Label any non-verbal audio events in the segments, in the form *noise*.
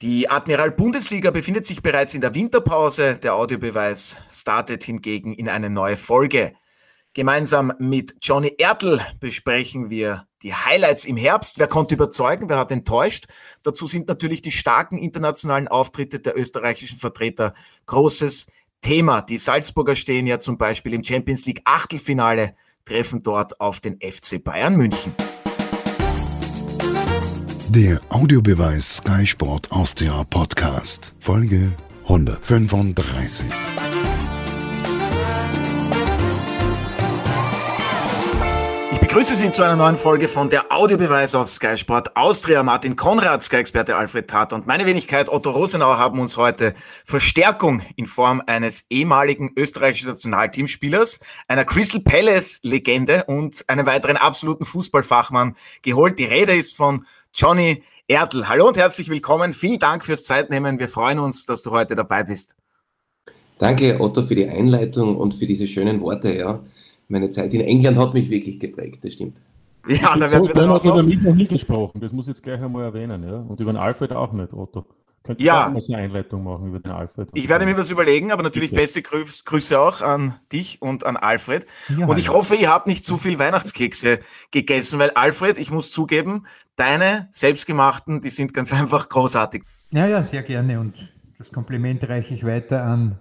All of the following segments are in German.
Die Admiral Bundesliga befindet sich bereits in der Winterpause. Der Audiobeweis startet hingegen in eine neue Folge. Gemeinsam mit Johnny Ertl besprechen wir die Highlights im Herbst. Wer konnte überzeugen? Wer hat enttäuscht? Dazu sind natürlich die starken internationalen Auftritte der österreichischen Vertreter großes Thema. Die Salzburger stehen ja zum Beispiel im Champions League Achtelfinale, treffen dort auf den FC Bayern München. Der Audiobeweis Sky Sport Austria Podcast, Folge 135. Ich begrüße Sie zu einer neuen Folge von der Audiobeweis auf Sky Sport Austria. Martin Konrad, Sky-Experte Alfred Tat und meine Wenigkeit Otto Rosenauer haben uns heute Verstärkung in Form eines ehemaligen österreichischen Nationalteamspielers, einer Crystal Palace-Legende und einem weiteren absoluten Fußballfachmann geholt. Die Rede ist von Johnny Ertl. Hallo und herzlich willkommen. Vielen Dank fürs Zeitnehmen. Wir freuen uns, dass du heute dabei bist. Danke, Otto, für die Einleitung und für diese schönen Worte. Ja. Meine Zeit in England hat mich wirklich geprägt, das stimmt. Ja, da werden so wir dann auch noch... über mich noch nie gesprochen. Das muss ich jetzt gleich einmal erwähnen. Ja? Und über den Alfred auch nicht, Otto. Könnte ja. so eine Einleitung machen über den Alfred. Ich werde mir was überlegen, aber natürlich Bitte. beste Grüß, Grüße auch an dich und an Alfred. Ja, und ich hoffe, ihr habt nicht zu viel Weihnachtskekse gegessen, weil Alfred, ich muss zugeben, deine selbstgemachten, die sind ganz *laughs* einfach großartig. Ja, ja, sehr gerne. Und das Kompliment reiche ich weiter an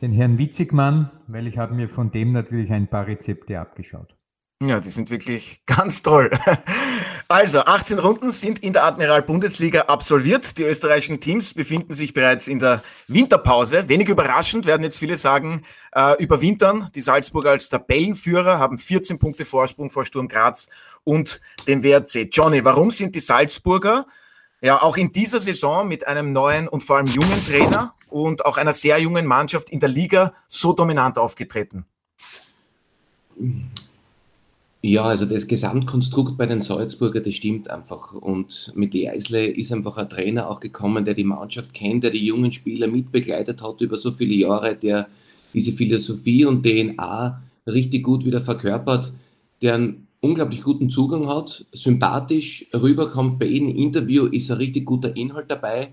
den Herrn Witzigmann, weil ich habe mir von dem natürlich ein paar Rezepte abgeschaut. Ja, die sind wirklich *laughs* ganz toll. Also, 18 Runden sind in der Admiral Bundesliga absolviert. Die österreichischen Teams befinden sich bereits in der Winterpause. Wenig überraschend werden jetzt viele sagen, äh, überwintern. Die Salzburger als Tabellenführer haben 14 Punkte Vorsprung vor Sturm Graz und dem WRC. Johnny, warum sind die Salzburger ja auch in dieser Saison mit einem neuen und vor allem jungen Trainer und auch einer sehr jungen Mannschaft in der Liga so dominant aufgetreten? Ja, also das Gesamtkonstrukt bei den Salzburger, das stimmt einfach. Und mit Leisle ist einfach ein Trainer auch gekommen, der die Mannschaft kennt, der die jungen Spieler mitbegleitet hat über so viele Jahre, der diese Philosophie und DNA richtig gut wieder verkörpert, der einen unglaublich guten Zugang hat, sympathisch rüberkommt bei jedem Interview, ist ein richtig guter Inhalt dabei,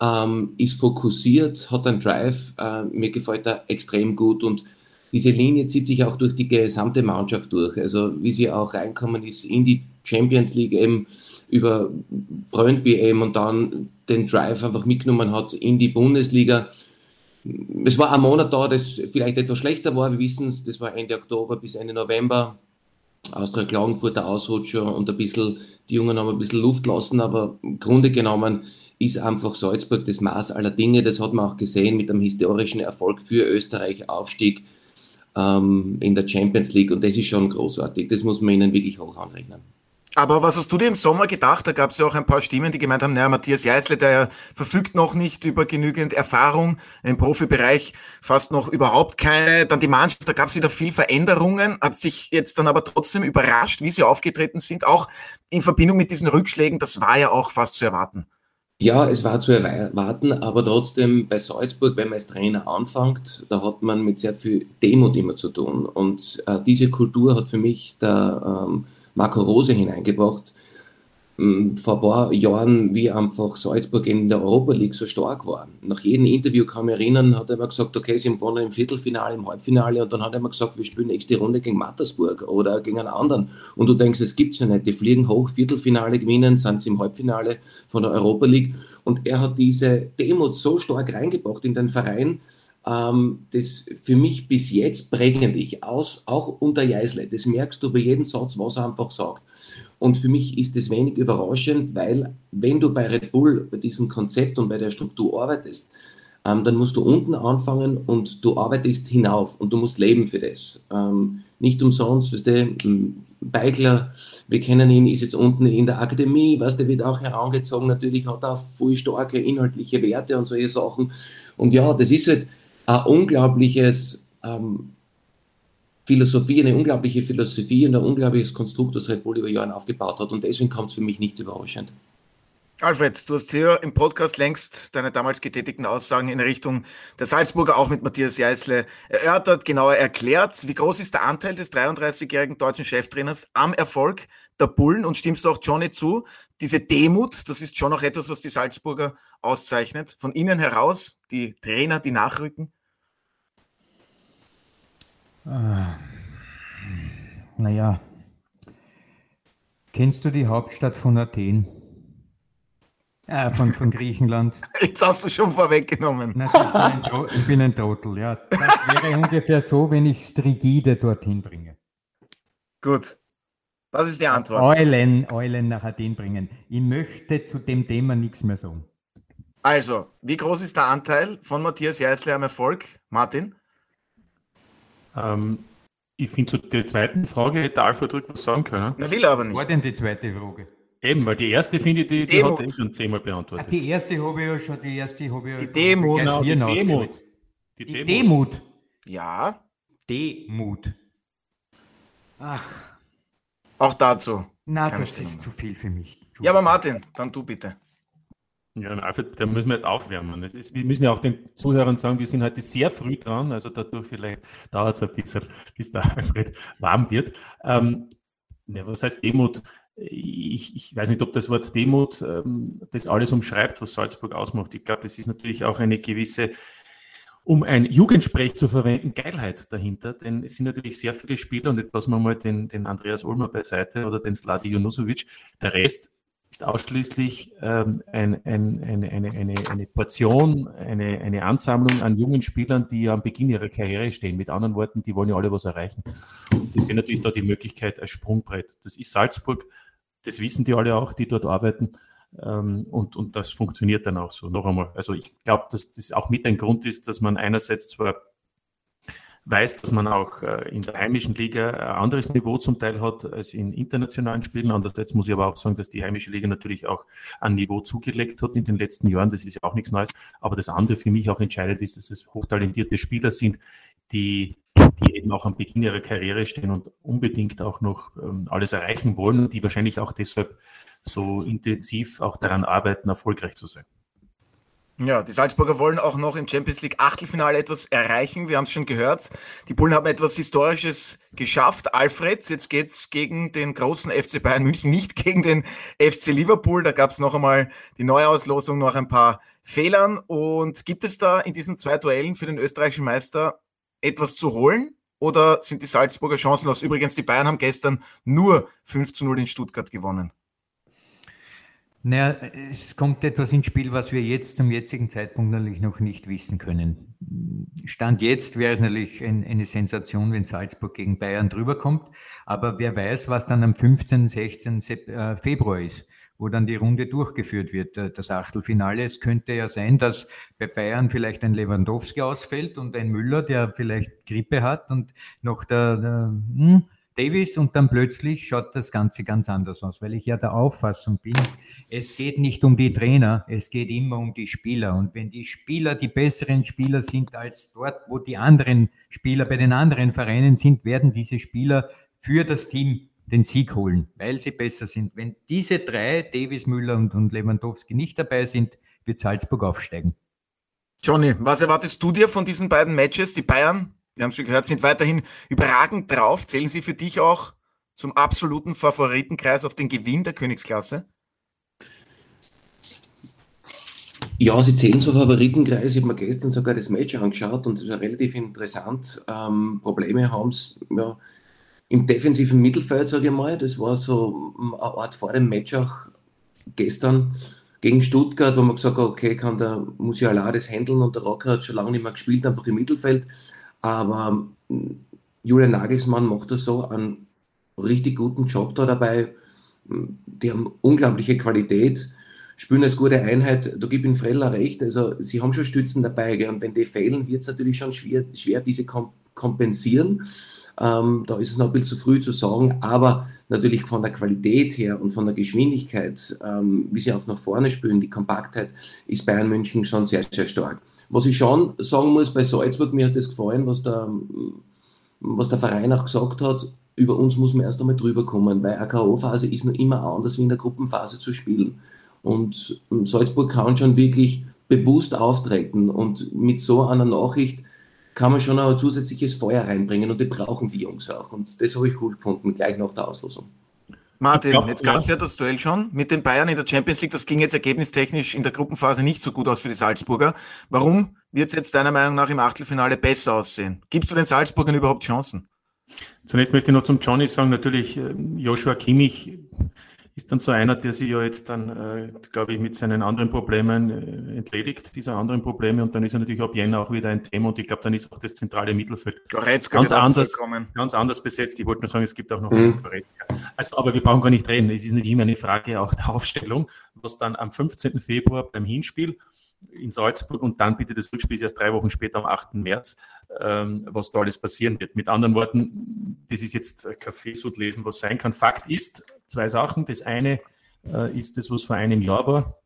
ähm, ist fokussiert, hat einen Drive, äh, mir gefällt er extrem gut und diese Linie zieht sich auch durch die gesamte Mannschaft durch. Also wie sie auch reinkommen ist in die Champions League eben über Brøndby eben und dann den Drive einfach mitgenommen hat in die Bundesliga. Es war ein Monat da, das vielleicht etwas schlechter war. Wir wissen es, das war Ende Oktober bis Ende November. Austria Klagenfurter Ausrutscher und ein bisschen, die Jungen haben ein bisschen Luft lassen, aber im Grunde genommen ist einfach Salzburg das Maß aller Dinge. Das hat man auch gesehen mit einem historischen Erfolg für Österreich, Aufstieg ähm, in der Champions League und das ist schon großartig. Das muss man ihnen wirklich hoch anrechnen. Aber was hast du dir im Sommer gedacht? Da gab es ja auch ein paar Stimmen, die gemeint haben, naja, Matthias Jeißle, der verfügt noch nicht über genügend Erfahrung im Profibereich, fast noch überhaupt keine. Dann die Mannschaft, da gab es wieder viel Veränderungen, hat sich jetzt dann aber trotzdem überrascht, wie sie aufgetreten sind, auch in Verbindung mit diesen Rückschlägen. Das war ja auch fast zu erwarten. Ja, es war zu erwarten, aber trotzdem bei Salzburg, wenn man als Trainer anfängt, da hat man mit sehr viel Demut immer zu tun. Und äh, diese Kultur hat für mich der ähm, Marco Rose hineingebracht, vor ein paar Jahren, wie einfach Salzburg in der Europa League so stark war. Nach jedem Interview kann ich mich erinnern, hat er immer gesagt, okay, sie gewonnen im Viertelfinale, im Halbfinale und dann hat er immer gesagt, wir spielen nächste Runde gegen Mattersburg oder gegen einen anderen. Und du denkst, es gibt's ja nicht. Die fliegen hoch, Viertelfinale gewinnen, sind sie im Halbfinale von der Europa League. Und er hat diese Demut so stark reingebracht in den Verein, ähm, das für mich bis jetzt prägend ist, aus, auch unter Jeisle. Das merkst du bei jedem Satz, was er einfach sagt. Und für mich ist es wenig überraschend, weil wenn du bei Red Bull bei diesem Konzept und bei der Struktur arbeitest, ähm, dann musst du unten anfangen und du arbeitest hinauf und du musst leben für das. Ähm, nicht umsonst, weißt du, Beigler, wir kennen ihn, ist jetzt unten in der Akademie, was der wird auch herangezogen, natürlich hat er viel starke inhaltliche Werte und solche Sachen. Und ja, das ist halt ein unglaubliches ähm, Philosophie, eine unglaubliche Philosophie und ein unglaubliches Konstrukt, das Red Bull über Jahre aufgebaut hat. Und deswegen kommt es für mich nicht überraschend. Alfred, du hast hier im Podcast längst deine damals getätigten Aussagen in Richtung der Salzburger auch mit Matthias Jeißle erörtert, genauer erklärt. Wie groß ist der Anteil des 33-jährigen deutschen Cheftrainers am Erfolg der Bullen? Und stimmst du auch Johnny zu? Diese Demut, das ist schon auch etwas, was die Salzburger auszeichnet. Von innen heraus, die Trainer, die nachrücken? Ah, naja, kennst du die Hauptstadt von Athen? Äh, von, von *laughs* Griechenland. Jetzt hast du schon vorweggenommen. Ich, bin ein, ich bin ein Trottel, ja. Das wäre *laughs* ungefähr so, wenn ich Strigide dorthin bringe. Gut. Was ist die Antwort? Eulen, Eulen nach Athen bringen. Ich möchte zu dem Thema nichts mehr sagen. Also, wie groß ist der Anteil von Matthias Jeißle am Erfolg? Martin? Ähm, ich finde, zu der zweiten Frage hätte Alfred ruhig was sagen können. Na, will er aber nicht. War denn die zweite Frage? Eben, weil die erste finde ich, die, die hat er eh schon zehnmal beantwortet. Ah, die erste habe ich ja schon, die erste habe ich ja Die Demut. Genau, die. Demut. Die, Die Demut. Demut. Ja, Demut. Ach, auch dazu. na, Keine das ist zu viel für mich. Ja, aber Martin, dann du bitte. Ja, Alfred, da müssen wir jetzt aufwärmen. Ist, wir müssen ja auch den Zuhörern sagen, wir sind heute sehr früh dran, also dadurch vielleicht dauert es ein bisschen, bis der Alfred warm wird. Ähm, ja, was heißt Demut? Ich, ich weiß nicht, ob das Wort Demut ähm, das alles umschreibt, was Salzburg ausmacht. Ich glaube, es ist natürlich auch eine gewisse, um ein Jugendsprech zu verwenden, Geilheit dahinter. Denn es sind natürlich sehr viele Spieler und jetzt lassen wir mal den, den Andreas Ulmer beiseite oder den Sladi Junusovic. Der Rest ausschließlich ähm, ein, ein, eine, eine, eine, eine Portion, eine, eine Ansammlung an jungen Spielern, die am Beginn ihrer Karriere stehen. Mit anderen Worten, die wollen ja alle was erreichen. Und die sehen natürlich da die Möglichkeit als Sprungbrett. Das ist Salzburg, das wissen die alle auch, die dort arbeiten. Ähm, und, und das funktioniert dann auch so. Noch einmal. Also ich glaube, dass das auch mit ein Grund ist, dass man einerseits zwar weiß, dass man auch äh, in der heimischen Liga ein anderes Niveau zum Teil hat als in internationalen Spielen. Andererseits muss ich aber auch sagen, dass die heimische Liga natürlich auch ein Niveau zugelegt hat in den letzten Jahren. Das ist ja auch nichts Neues. Aber das andere für mich auch entscheidend ist, dass es hochtalentierte Spieler sind, die, die eben auch am Beginn ihrer Karriere stehen und unbedingt auch noch ähm, alles erreichen wollen und die wahrscheinlich auch deshalb so intensiv auch daran arbeiten, erfolgreich zu sein. Ja, die Salzburger wollen auch noch im Champions League Achtelfinale etwas erreichen. Wir haben es schon gehört. Die Bullen haben etwas Historisches geschafft. Alfred, jetzt geht's gegen den großen FC Bayern München, nicht gegen den FC Liverpool. Da gab es noch einmal die Neuauslosung nach ein paar Fehlern. Und gibt es da in diesen zwei Duellen für den österreichischen Meister etwas zu holen? Oder sind die Salzburger chancenlos? Übrigens, die Bayern haben gestern nur 5 zu 0 in Stuttgart gewonnen. Naja, es kommt etwas ins Spiel, was wir jetzt zum jetzigen Zeitpunkt natürlich noch nicht wissen können. Stand jetzt wäre es natürlich ein, eine Sensation, wenn Salzburg gegen Bayern drüber kommt. Aber wer weiß, was dann am 15., 16. Sep- äh, Februar ist, wo dann die Runde durchgeführt wird, äh, das Achtelfinale. Es könnte ja sein, dass bei Bayern vielleicht ein Lewandowski ausfällt und ein Müller, der vielleicht Grippe hat und noch der, der hm, Davis und dann plötzlich schaut das Ganze ganz anders aus, weil ich ja der Auffassung bin, es geht nicht um die Trainer, es geht immer um die Spieler. Und wenn die Spieler die besseren Spieler sind als dort, wo die anderen Spieler bei den anderen Vereinen sind, werden diese Spieler für das Team den Sieg holen, weil sie besser sind. Wenn diese drei, Davis, Müller und, und Lewandowski, nicht dabei sind, wird Salzburg aufsteigen. Johnny, was erwartest du dir von diesen beiden Matches? Die Bayern, wir haben es schon gehört, sind weiterhin überragend drauf. Zählen sie für dich auch zum absoluten Favoritenkreis auf den Gewinn der Königsklasse? Ja, sie zählen zum Favoritenkreis. Ich habe mir gestern sogar das Match angeschaut und es war relativ interessant. Ähm, Probleme haben sie ja, im defensiven Mittelfeld, sage ich mal. Das war so eine Art vor dem Match auch gestern gegen Stuttgart, wo man gesagt hat, okay, kann der Musiala das handeln und der Rocker hat schon lange nicht mehr gespielt, einfach im Mittelfeld. Aber ähm, Julian Nagelsmann macht das so einen richtig guten Job da dabei. Die haben unglaubliche Qualität, spielen als gute Einheit. Da gebe ich Freller recht. Also, sie haben schon Stützen dabei. Gell? Und wenn die fehlen, wird es natürlich schon schwer, schwer diese kom kompensieren. Ähm, da ist es noch ein bisschen zu früh zu sagen. Aber natürlich von der Qualität her und von der Geschwindigkeit, ähm, wie sie auch nach vorne spielen, die Kompaktheit, ist Bayern München schon sehr, sehr stark. Was ich schon sagen muss, bei Salzburg, mir hat das gefallen, was der, was der Verein auch gesagt hat, über uns muss man erst einmal drüber kommen, weil eine K.O.-Phase ist noch immer anders wie in der Gruppenphase zu spielen. Und ähm, Salzburg kann schon wirklich bewusst auftreten und mit so einer Nachricht kann man schon ein zusätzliches Feuer reinbringen und die brauchen die Jungs auch. Und das habe ich cool gefunden, gleich nach der Auslosung. Martin, glaub, jetzt gab es ja. ja das Duell schon mit den Bayern in der Champions League. Das ging jetzt ergebnistechnisch in der Gruppenphase nicht so gut aus für die Salzburger. Warum wird es jetzt deiner Meinung nach im Achtelfinale besser aussehen? Gibst du den Salzburgern überhaupt Chancen? Zunächst möchte ich noch zum Johnny sagen, natürlich äh, Joshua Kimmich ist dann so einer, der sich ja jetzt dann, äh, glaube ich, mit seinen anderen Problemen äh, entledigt, dieser anderen Probleme. Und dann ist er natürlich ab Jänner auch wieder ein Thema. Und ich glaube, dann ist auch das zentrale Mittelfeld Goretzka ganz anders, ganz anders besetzt. Ich wollte nur sagen, es gibt auch noch mhm. Goretzka. Also, aber wir brauchen gar nicht reden. Es ist nicht immer eine Frage auch der Aufstellung, was dann am 15. Februar beim Hinspiel in Salzburg und dann bitte das Rückspiel erst drei Wochen später am 8. März, ähm, was da alles passieren wird. Mit anderen Worten, das ist jetzt Kaffeesud lesen, was sein kann. Fakt ist zwei Sachen. Das eine äh, ist das, was vor einem Jahr war.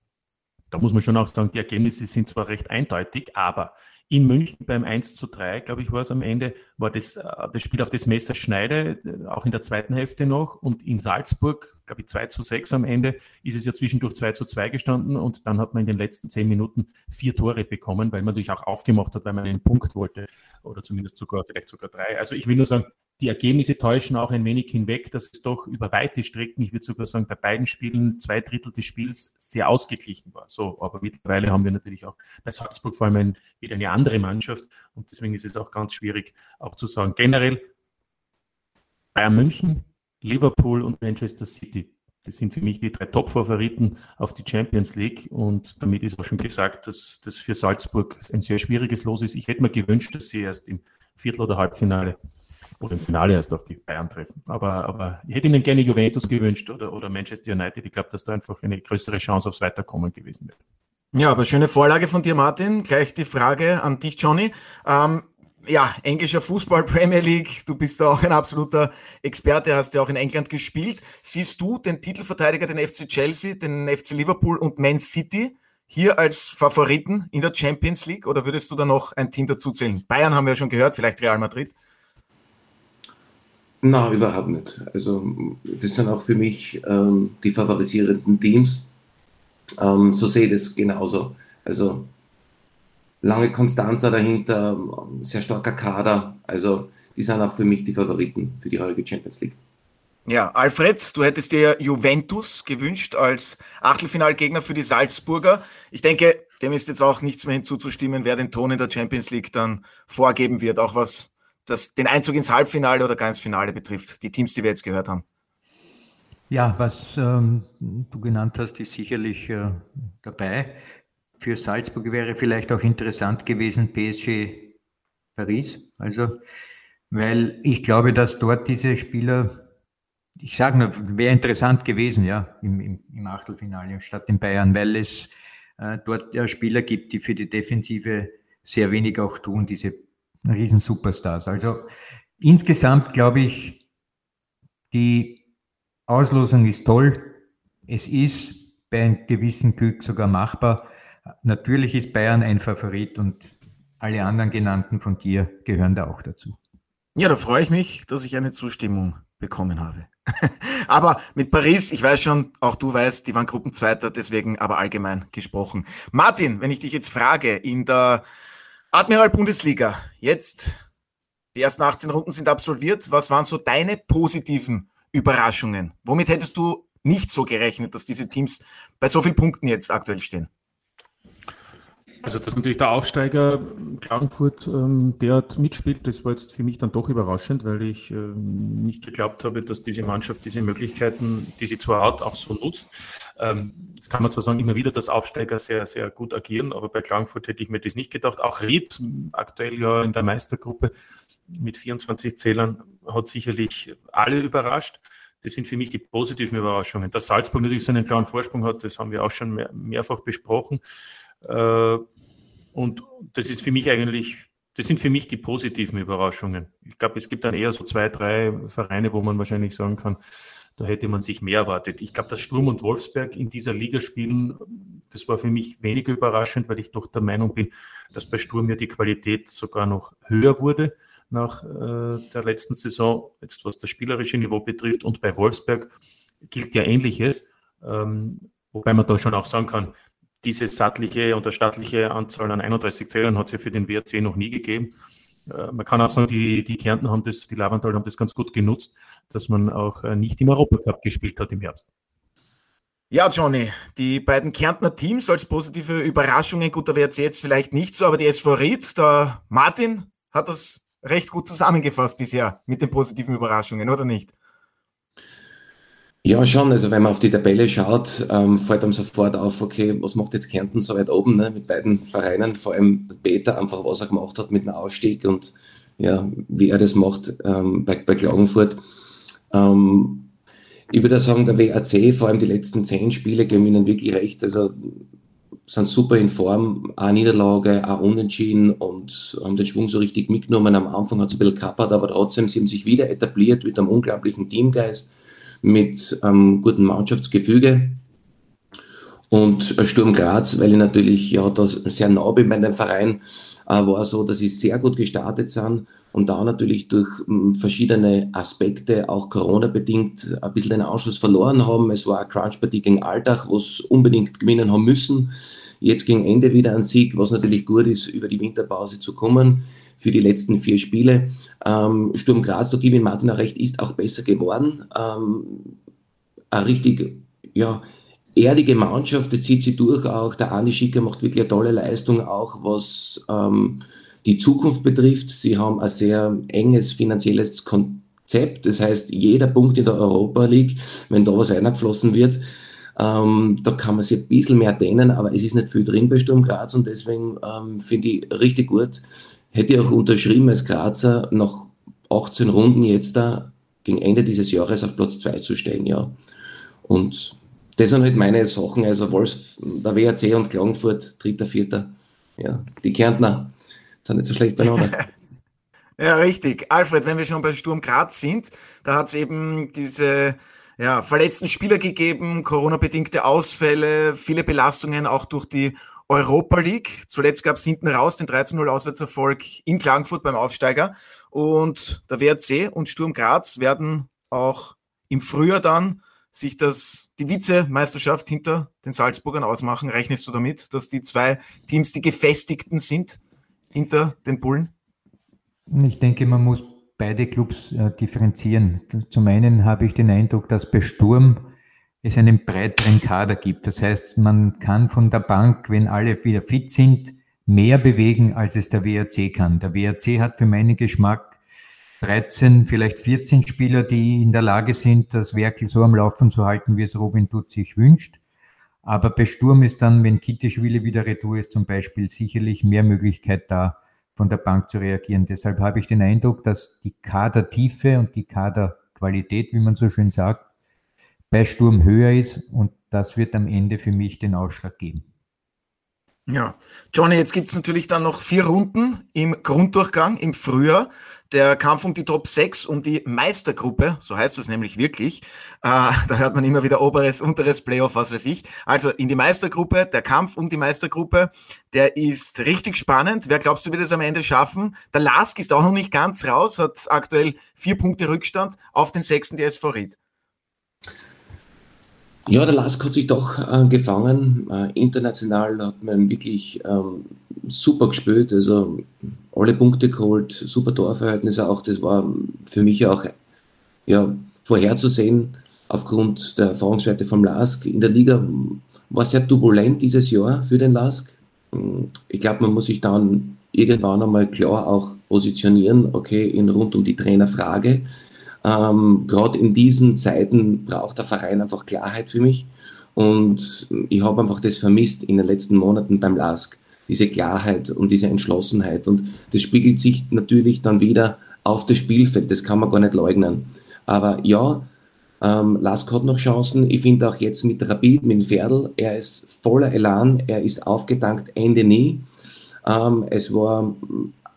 Da muss man schon auch sagen, die Ergebnisse sind zwar recht eindeutig, aber in München beim 1 zu 3, glaube ich, war es am Ende, war das, äh, das Spiel auf das Messer Schneide, äh, auch in der zweiten Hälfte noch. Und in Salzburg, glaube ich, 2 zu 6 am Ende, ist es ja zwischendurch 2 zu 2 gestanden. Und dann hat man in den letzten zehn Minuten vier Tore bekommen, weil man natürlich auch aufgemacht hat, weil man einen Punkt wollte. Oder zumindest sogar, vielleicht sogar drei. Also ich will nur sagen, die Ergebnisse täuschen auch ein wenig hinweg, dass es doch über weite Strecken, ich würde sogar sagen, bei beiden Spielen zwei Drittel des Spiels sehr ausgeglichen war. So, aber mittlerweile haben wir natürlich auch bei Salzburg vor allem ein, wieder eine andere Mannschaft und deswegen ist es auch ganz schwierig auch zu sagen. Generell Bayern München, Liverpool und Manchester City. Das sind für mich die drei Top-Favoriten auf die Champions League. Und damit ist auch schon gesagt, dass das für Salzburg ein sehr schwieriges Los ist. Ich hätte mir gewünscht, dass sie erst im Viertel- oder Halbfinale oder im Finale erst auf die Bayern treffen. Aber, aber ich hätte ihnen gerne Juventus gewünscht oder, oder Manchester United. Ich glaube, dass da einfach eine größere Chance aufs Weiterkommen gewesen wäre. Ja, aber schöne Vorlage von dir, Martin. Gleich die Frage an dich, Johnny. Ähm, ja, englischer Fußball, Premier League, du bist da auch ein absoluter Experte, hast ja auch in England gespielt. Siehst du den Titelverteidiger, den FC Chelsea, den FC Liverpool und Man City hier als Favoriten in der Champions League oder würdest du da noch ein Team dazu zählen? Bayern haben wir ja schon gehört, vielleicht Real Madrid. Na, überhaupt nicht. Also das sind auch für mich ähm, die favorisierenden Teams. Ähm, so sehe ich das genauso. Also lange Konstanzer dahinter, sehr starker Kader. Also die sind auch für mich die Favoriten für die heutige Champions League. Ja, Alfred, du hättest dir Juventus gewünscht als Achtelfinalgegner für die Salzburger. Ich denke, dem ist jetzt auch nichts mehr hinzuzustimmen, wer den Ton in der Champions League dann vorgeben wird, auch was das, den Einzug ins Halbfinale oder gar ins Finale betrifft, die Teams, die wir jetzt gehört haben. Ja, was ähm, du genannt hast, ist sicherlich äh, dabei. Für Salzburg wäre vielleicht auch interessant gewesen, PSG Paris. Also, weil ich glaube, dass dort diese Spieler, ich sage nur, wäre interessant gewesen, ja, im, im, im Achtelfinale statt in Bayern, weil es äh, dort ja Spieler gibt, die für die Defensive sehr wenig auch tun, diese Riesen-Superstars. Also insgesamt glaube ich, die Auslosung ist toll. Es ist bei einem gewissen Glück sogar machbar. Natürlich ist Bayern ein Favorit und alle anderen genannten von dir gehören da auch dazu. Ja, da freue ich mich, dass ich eine Zustimmung bekommen habe. *laughs* aber mit Paris, ich weiß schon, auch du weißt, die waren Gruppenzweiter, deswegen aber allgemein gesprochen. Martin, wenn ich dich jetzt frage, in der Admiral Bundesliga, jetzt die ersten 18 Runden sind absolviert. Was waren so deine positiven Überraschungen? Womit hättest du nicht so gerechnet, dass diese Teams bei so vielen Punkten jetzt aktuell stehen? Also, dass natürlich der Aufsteiger Klagenfurt ähm, derart mitspielt, das war jetzt für mich dann doch überraschend, weil ich ähm, nicht geglaubt habe, dass diese Mannschaft diese Möglichkeiten, die sie zwar hat, auch so nutzt. Ähm, jetzt kann man zwar sagen, immer wieder, dass Aufsteiger sehr, sehr gut agieren, aber bei Klagenfurt hätte ich mir das nicht gedacht. Auch Ried, aktuell ja in der Meistergruppe mit 24 Zählern, hat sicherlich alle überrascht. Das sind für mich die positiven Überraschungen. Dass Salzburg natürlich so einen klaren Vorsprung hat, das haben wir auch schon mehr, mehrfach besprochen. Äh, und das ist für mich eigentlich, das sind für mich die positiven Überraschungen. Ich glaube, es gibt dann eher so zwei, drei Vereine, wo man wahrscheinlich sagen kann, da hätte man sich mehr erwartet. Ich glaube, dass Sturm und Wolfsberg in dieser Liga spielen, das war für mich weniger überraschend, weil ich doch der Meinung bin, dass bei Sturm ja die Qualität sogar noch höher wurde nach äh, der letzten Saison, jetzt was das spielerische Niveau betrifft. Und bei Wolfsberg gilt ja Ähnliches. Ähm, Wobei man da schon auch sagen kann, diese sattliche und stattliche Anzahl an 31 Zählern hat es ja für den WRC noch nie gegeben. Äh, man kann auch sagen, die, die Kärnten haben das, die Lavantal haben das ganz gut genutzt, dass man auch äh, nicht im Europacup gespielt hat im Herbst. Ja, Johnny, die beiden Kärntner Teams als positive Überraschungen, gut, da wäre jetzt vielleicht nicht so, aber die SV Ried, der Martin hat das recht gut zusammengefasst bisher mit den positiven Überraschungen, oder nicht? Ja, schon. Also wenn man auf die Tabelle schaut, ähm, fällt einem sofort auf, okay, was macht jetzt Kärnten so weit oben ne, mit beiden Vereinen, vor allem Peter, einfach was er gemacht hat mit dem Aufstieg und ja, wie er das macht ähm, bei, bei Klagenfurt. Ähm, ich würde sagen, der WAC, vor allem die letzten zehn Spiele, geben ihnen wirklich recht. Also sind super in Form, eine Niederlage, auch unentschieden und haben den Schwung so richtig mitgenommen. Am Anfang hat es ein bisschen kappert, aber trotzdem, sie haben sich wieder etabliert mit einem unglaublichen Teamgeist mit einem guten Mannschaftsgefüge. Und Sturm Graz, weil ich natürlich ja da sehr nah bin bei dem Verein, äh, war so, dass sie sehr gut gestartet sind und da natürlich durch hm, verschiedene Aspekte, auch Corona-bedingt, ein bisschen den Anschluss verloren haben. Es war eine Crunch-Partie gegen Alltag, wo es unbedingt gewinnen haben müssen. Jetzt gegen Ende wieder ein Sieg, was natürlich gut ist, über die Winterpause zu kommen für die letzten vier Spiele. Ähm, Sturm Graz, da gebe ich Martin auch recht, ist auch besser geworden. Ähm, eine richtig, ja, erdige Mannschaft, das zieht sie durch auch. Der Andi Schicker macht wirklich eine tolle Leistung, auch was ähm, die Zukunft betrifft. Sie haben ein sehr enges finanzielles Konzept. Das heißt, jeder Punkt in der Europa League, wenn da was eingeflossen wird, ähm, da kann man sich ein bisschen mehr dehnen, aber es ist nicht viel drin bei Sturm Graz und deswegen ähm, finde ich richtig gut, hätte ich auch unterschrieben als Grazer, nach 18 Runden jetzt da gegen Ende dieses Jahres auf Platz 2 zu stehen, ja. Und das sind halt meine Sachen, also Wolfs, der WRC und Klagenfurt, dritter, vierter, ja. Die Kärntner sind nicht so schlecht beieinander. *laughs* ja, richtig. Alfred, wenn wir schon bei Sturm Graz sind, da hat es eben diese ja, verletzten Spieler gegeben, Corona-bedingte Ausfälle, viele Belastungen auch durch die Europa League. Zuletzt gab es hinten raus den 13-0 Auswärtserfolg in Klagenfurt beim Aufsteiger. Und der WRC und Sturm Graz werden auch im Frühjahr dann sich das, die Vizemeisterschaft hinter den Salzburgern ausmachen. Rechnest du damit, dass die zwei Teams die gefestigten sind hinter den Bullen? Ich denke, man muss beide Clubs äh, differenzieren. Zum einen habe ich den Eindruck, dass bei Sturm es einen breiteren Kader gibt. Das heißt, man kann von der Bank, wenn alle wieder fit sind, mehr bewegen, als es der WRC kann. Der WRC hat für meinen Geschmack 13, vielleicht 14 Spieler, die in der Lage sind, das Werkel so am Laufen zu halten, wie es Robin Dutt sich wünscht. Aber bei Sturm ist dann, wenn Kitteschwille wieder retour ist, zum Beispiel sicherlich mehr Möglichkeit da, von der Bank zu reagieren. Deshalb habe ich den Eindruck, dass die Kadertiefe und die Kaderqualität, wie man so schön sagt, bei Sturm höher ist und das wird am Ende für mich den Ausschlag geben. Ja, Johnny, jetzt gibt es natürlich dann noch vier Runden im Grunddurchgang im Frühjahr. Der Kampf um die Top 6, um die Meistergruppe, so heißt das nämlich wirklich. Äh, da hört man immer wieder oberes, unteres Playoff, was weiß ich. Also in die Meistergruppe, der Kampf um die Meistergruppe, der ist richtig spannend. Wer glaubst du, wird es am Ende schaffen? Der Lask ist auch noch nicht ganz raus, hat aktuell vier Punkte Rückstand auf den sechsten DS Ried. Ja, der Lask hat sich doch äh, gefangen. Äh, international hat man wirklich ähm, super gespielt, also alle Punkte geholt, super Torverhältnisse auch. Das war für mich auch ja, vorherzusehen aufgrund der Erfahrungswerte vom Lask. In der Liga war sehr turbulent dieses Jahr für den Lask. Ich glaube, man muss sich dann irgendwann einmal klar auch positionieren, okay, in rund um die Trainerfrage. Ähm, Gerade in diesen Zeiten braucht der Verein einfach Klarheit für mich. Und ich habe einfach das vermisst in den letzten Monaten beim LASK, diese Klarheit und diese Entschlossenheit. Und das spiegelt sich natürlich dann wieder auf das Spielfeld, das kann man gar nicht leugnen. Aber ja, ähm, Lask hat noch Chancen. Ich finde auch jetzt mit Rapid, mit Ferdl, er ist voller Elan, er ist aufgedankt, Ende nie. Ähm, es war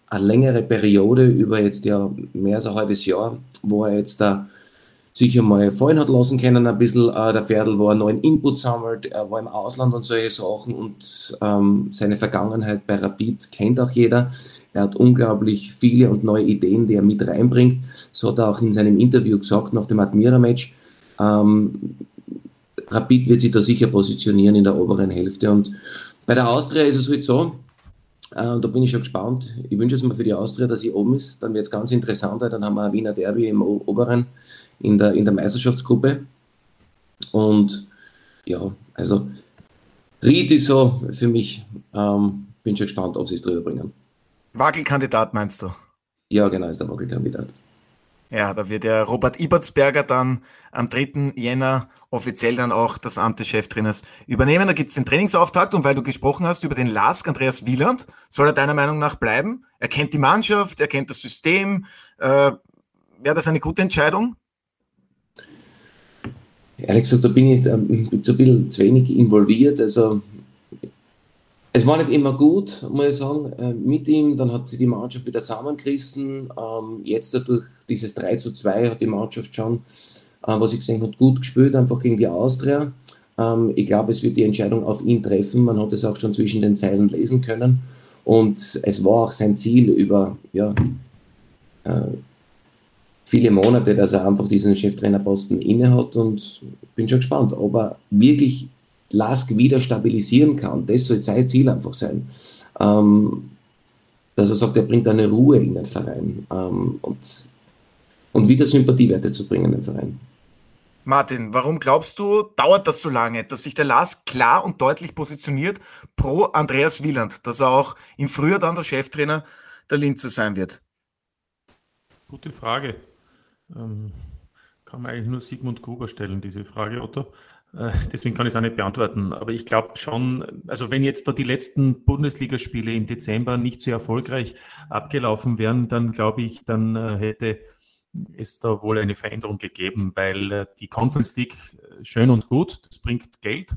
eine längere Periode über jetzt ja mehr als ein halbes Jahr, wo er jetzt da sicher mal fallen hat lassen können, ein bisschen. Äh, der Pferdl war neuen Input sammelt, er war im Ausland und solche Sachen und ähm, seine Vergangenheit bei Rapid kennt auch jeder. Er hat unglaublich viele und neue Ideen, die er mit reinbringt. So hat er auch in seinem Interview gesagt nach dem Admira-Match. Ähm, Rapid wird sich da sicher positionieren in der oberen Hälfte. Und bei der Austria ist es halt so, da bin ich schon gespannt. Ich wünsche es mir für die Austria, dass sie oben ist. Dann wird es ganz interessant. Dann haben wir ein Wiener Derby im oberen in der, in der Meisterschaftsgruppe. Und ja, also Ried ist so für mich, ähm, bin schon gespannt, ob sie es drüber bringen. Wackelkandidat meinst du? Ja, genau, ist der Wackelkandidat. Ja, da wird ja Robert Ibertsberger dann am 3. Jänner offiziell dann auch das Amt des Cheftrainers übernehmen. Da gibt es den Trainingsauftakt und weil du gesprochen hast über den Lask, Andreas Wieland, soll er deiner Meinung nach bleiben? Er kennt die Mannschaft, er kennt das System. Äh, Wäre das eine gute Entscheidung? Ehrlich gesagt, da bin ich ähm, ein bisschen zu wenig involviert. Also es war nicht immer gut, muss ich sagen, äh, mit ihm. Dann hat sich die Mannschaft wieder zusammengerissen. Ähm, jetzt dadurch dieses 3 zu 2 hat die Mannschaft schon, äh, was ich gesehen habe, gut gespielt, einfach gegen die Austria. Ähm, ich glaube, es wird die Entscheidung auf ihn treffen. Man hat es auch schon zwischen den Zeilen lesen können. Und es war auch sein Ziel über ja, äh, viele Monate, dass er einfach diesen Cheftrainerposten innehat. Und bin schon gespannt, ob er wirklich Lask wieder stabilisieren kann. Das soll sein Ziel einfach sein. Ähm, dass er sagt, er bringt eine Ruhe in den Verein ähm, und, und wieder Sympathiewerte zu bringen in den Verein. Martin, warum glaubst du, dauert das so lange, dass sich der Lars klar und deutlich positioniert pro Andreas Wieland, dass er auch im Frühjahr dann der Cheftrainer der Linzer sein wird? Gute Frage. Ähm, kann man eigentlich nur Sigmund Gruber stellen, diese Frage, Otto. Äh, deswegen kann ich es auch nicht beantworten. Aber ich glaube schon, also wenn jetzt da die letzten Bundesligaspiele im Dezember nicht so erfolgreich abgelaufen wären, dann glaube ich, dann äh, hätte es da wohl eine Veränderung gegeben, weil äh, die Conference League schön und gut, das bringt Geld.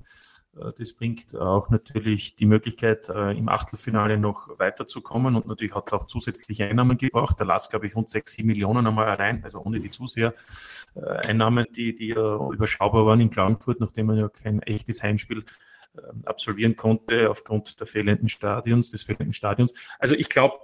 Äh, das bringt auch natürlich die Möglichkeit, äh, im Achtelfinale noch weiterzukommen und natürlich hat auch zusätzliche Einnahmen gebracht. Der Last, glaube ich, rund 6, 7 Millionen einmal allein, also ohne die Zuseher. Äh, Einnahmen, die, die überschaubar waren in Klagenfurt, nachdem man ja kein echtes Heimspiel ähm, absolvieren konnte aufgrund der fehlenden Stadions, des fehlenden Stadions. Also ich glaube,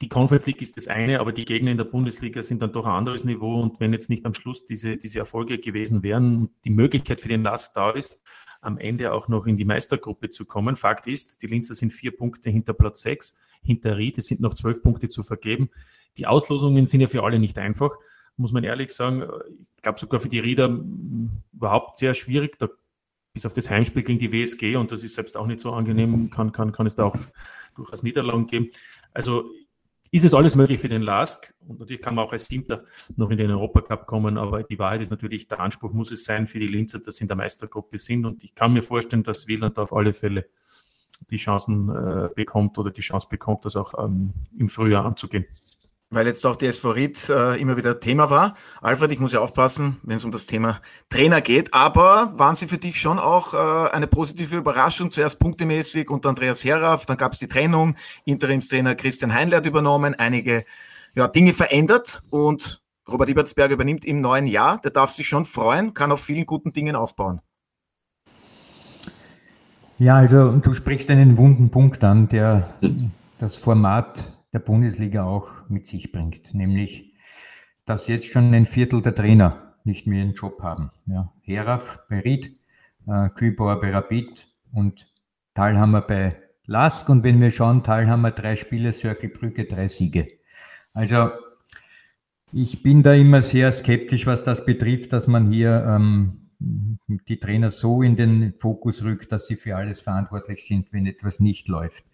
die Conference League ist das eine, aber die Gegner in der Bundesliga sind dann doch ein anderes Niveau. Und wenn jetzt nicht am Schluss diese, diese Erfolge gewesen wären, die Möglichkeit für den Last da ist, am Ende auch noch in die Meistergruppe zu kommen. Fakt ist, die Linzer sind vier Punkte hinter Platz sechs, hinter Ried, es sind noch zwölf Punkte zu vergeben. Die Auslosungen sind ja für alle nicht einfach, muss man ehrlich sagen. Ich glaube sogar für die Rieder hm, überhaupt sehr schwierig. Da bis auf das Heimspiel gegen die WSG und das ist selbst auch nicht so angenehm, kann, kann, kann es da auch durchaus Niederlagen geben. Also ist es alles möglich für den LASK? Und natürlich kann man auch als Siebter noch in den Europacup kommen, aber die Wahrheit ist natürlich, der Anspruch muss es sein für die Linzer, dass sie in der Meistergruppe sind. Und ich kann mir vorstellen, dass Wieland auf alle Fälle die Chancen äh, bekommt oder die Chance bekommt, das auch ähm, im Frühjahr anzugehen weil jetzt auch die Ried äh, immer wieder Thema war. Alfred, ich muss ja aufpassen, wenn es um das Thema Trainer geht, aber waren sie für dich schon auch äh, eine positive Überraschung? Zuerst punktemäßig unter Andreas Heraff, dann gab es die Trennung, Interimstrainer Christian Heinle hat übernommen, einige ja, Dinge verändert und Robert Ibertsberger übernimmt im neuen Jahr. Der darf sich schon freuen, kann auf vielen guten Dingen aufbauen. Ja, also du sprichst einen wunden Punkt an, der das Format der Bundesliga auch mit sich bringt, nämlich dass jetzt schon ein Viertel der Trainer nicht mehr einen Job haben. Ja, Heraf bei Ried, äh, Kühlbauer bei Rapid und Talhammer bei Lask. Und wenn wir schauen, Talhammer drei Spiele, Circle Brücke drei Siege. Also ich bin da immer sehr skeptisch, was das betrifft, dass man hier ähm, die Trainer so in den Fokus rückt, dass sie für alles verantwortlich sind, wenn etwas nicht läuft.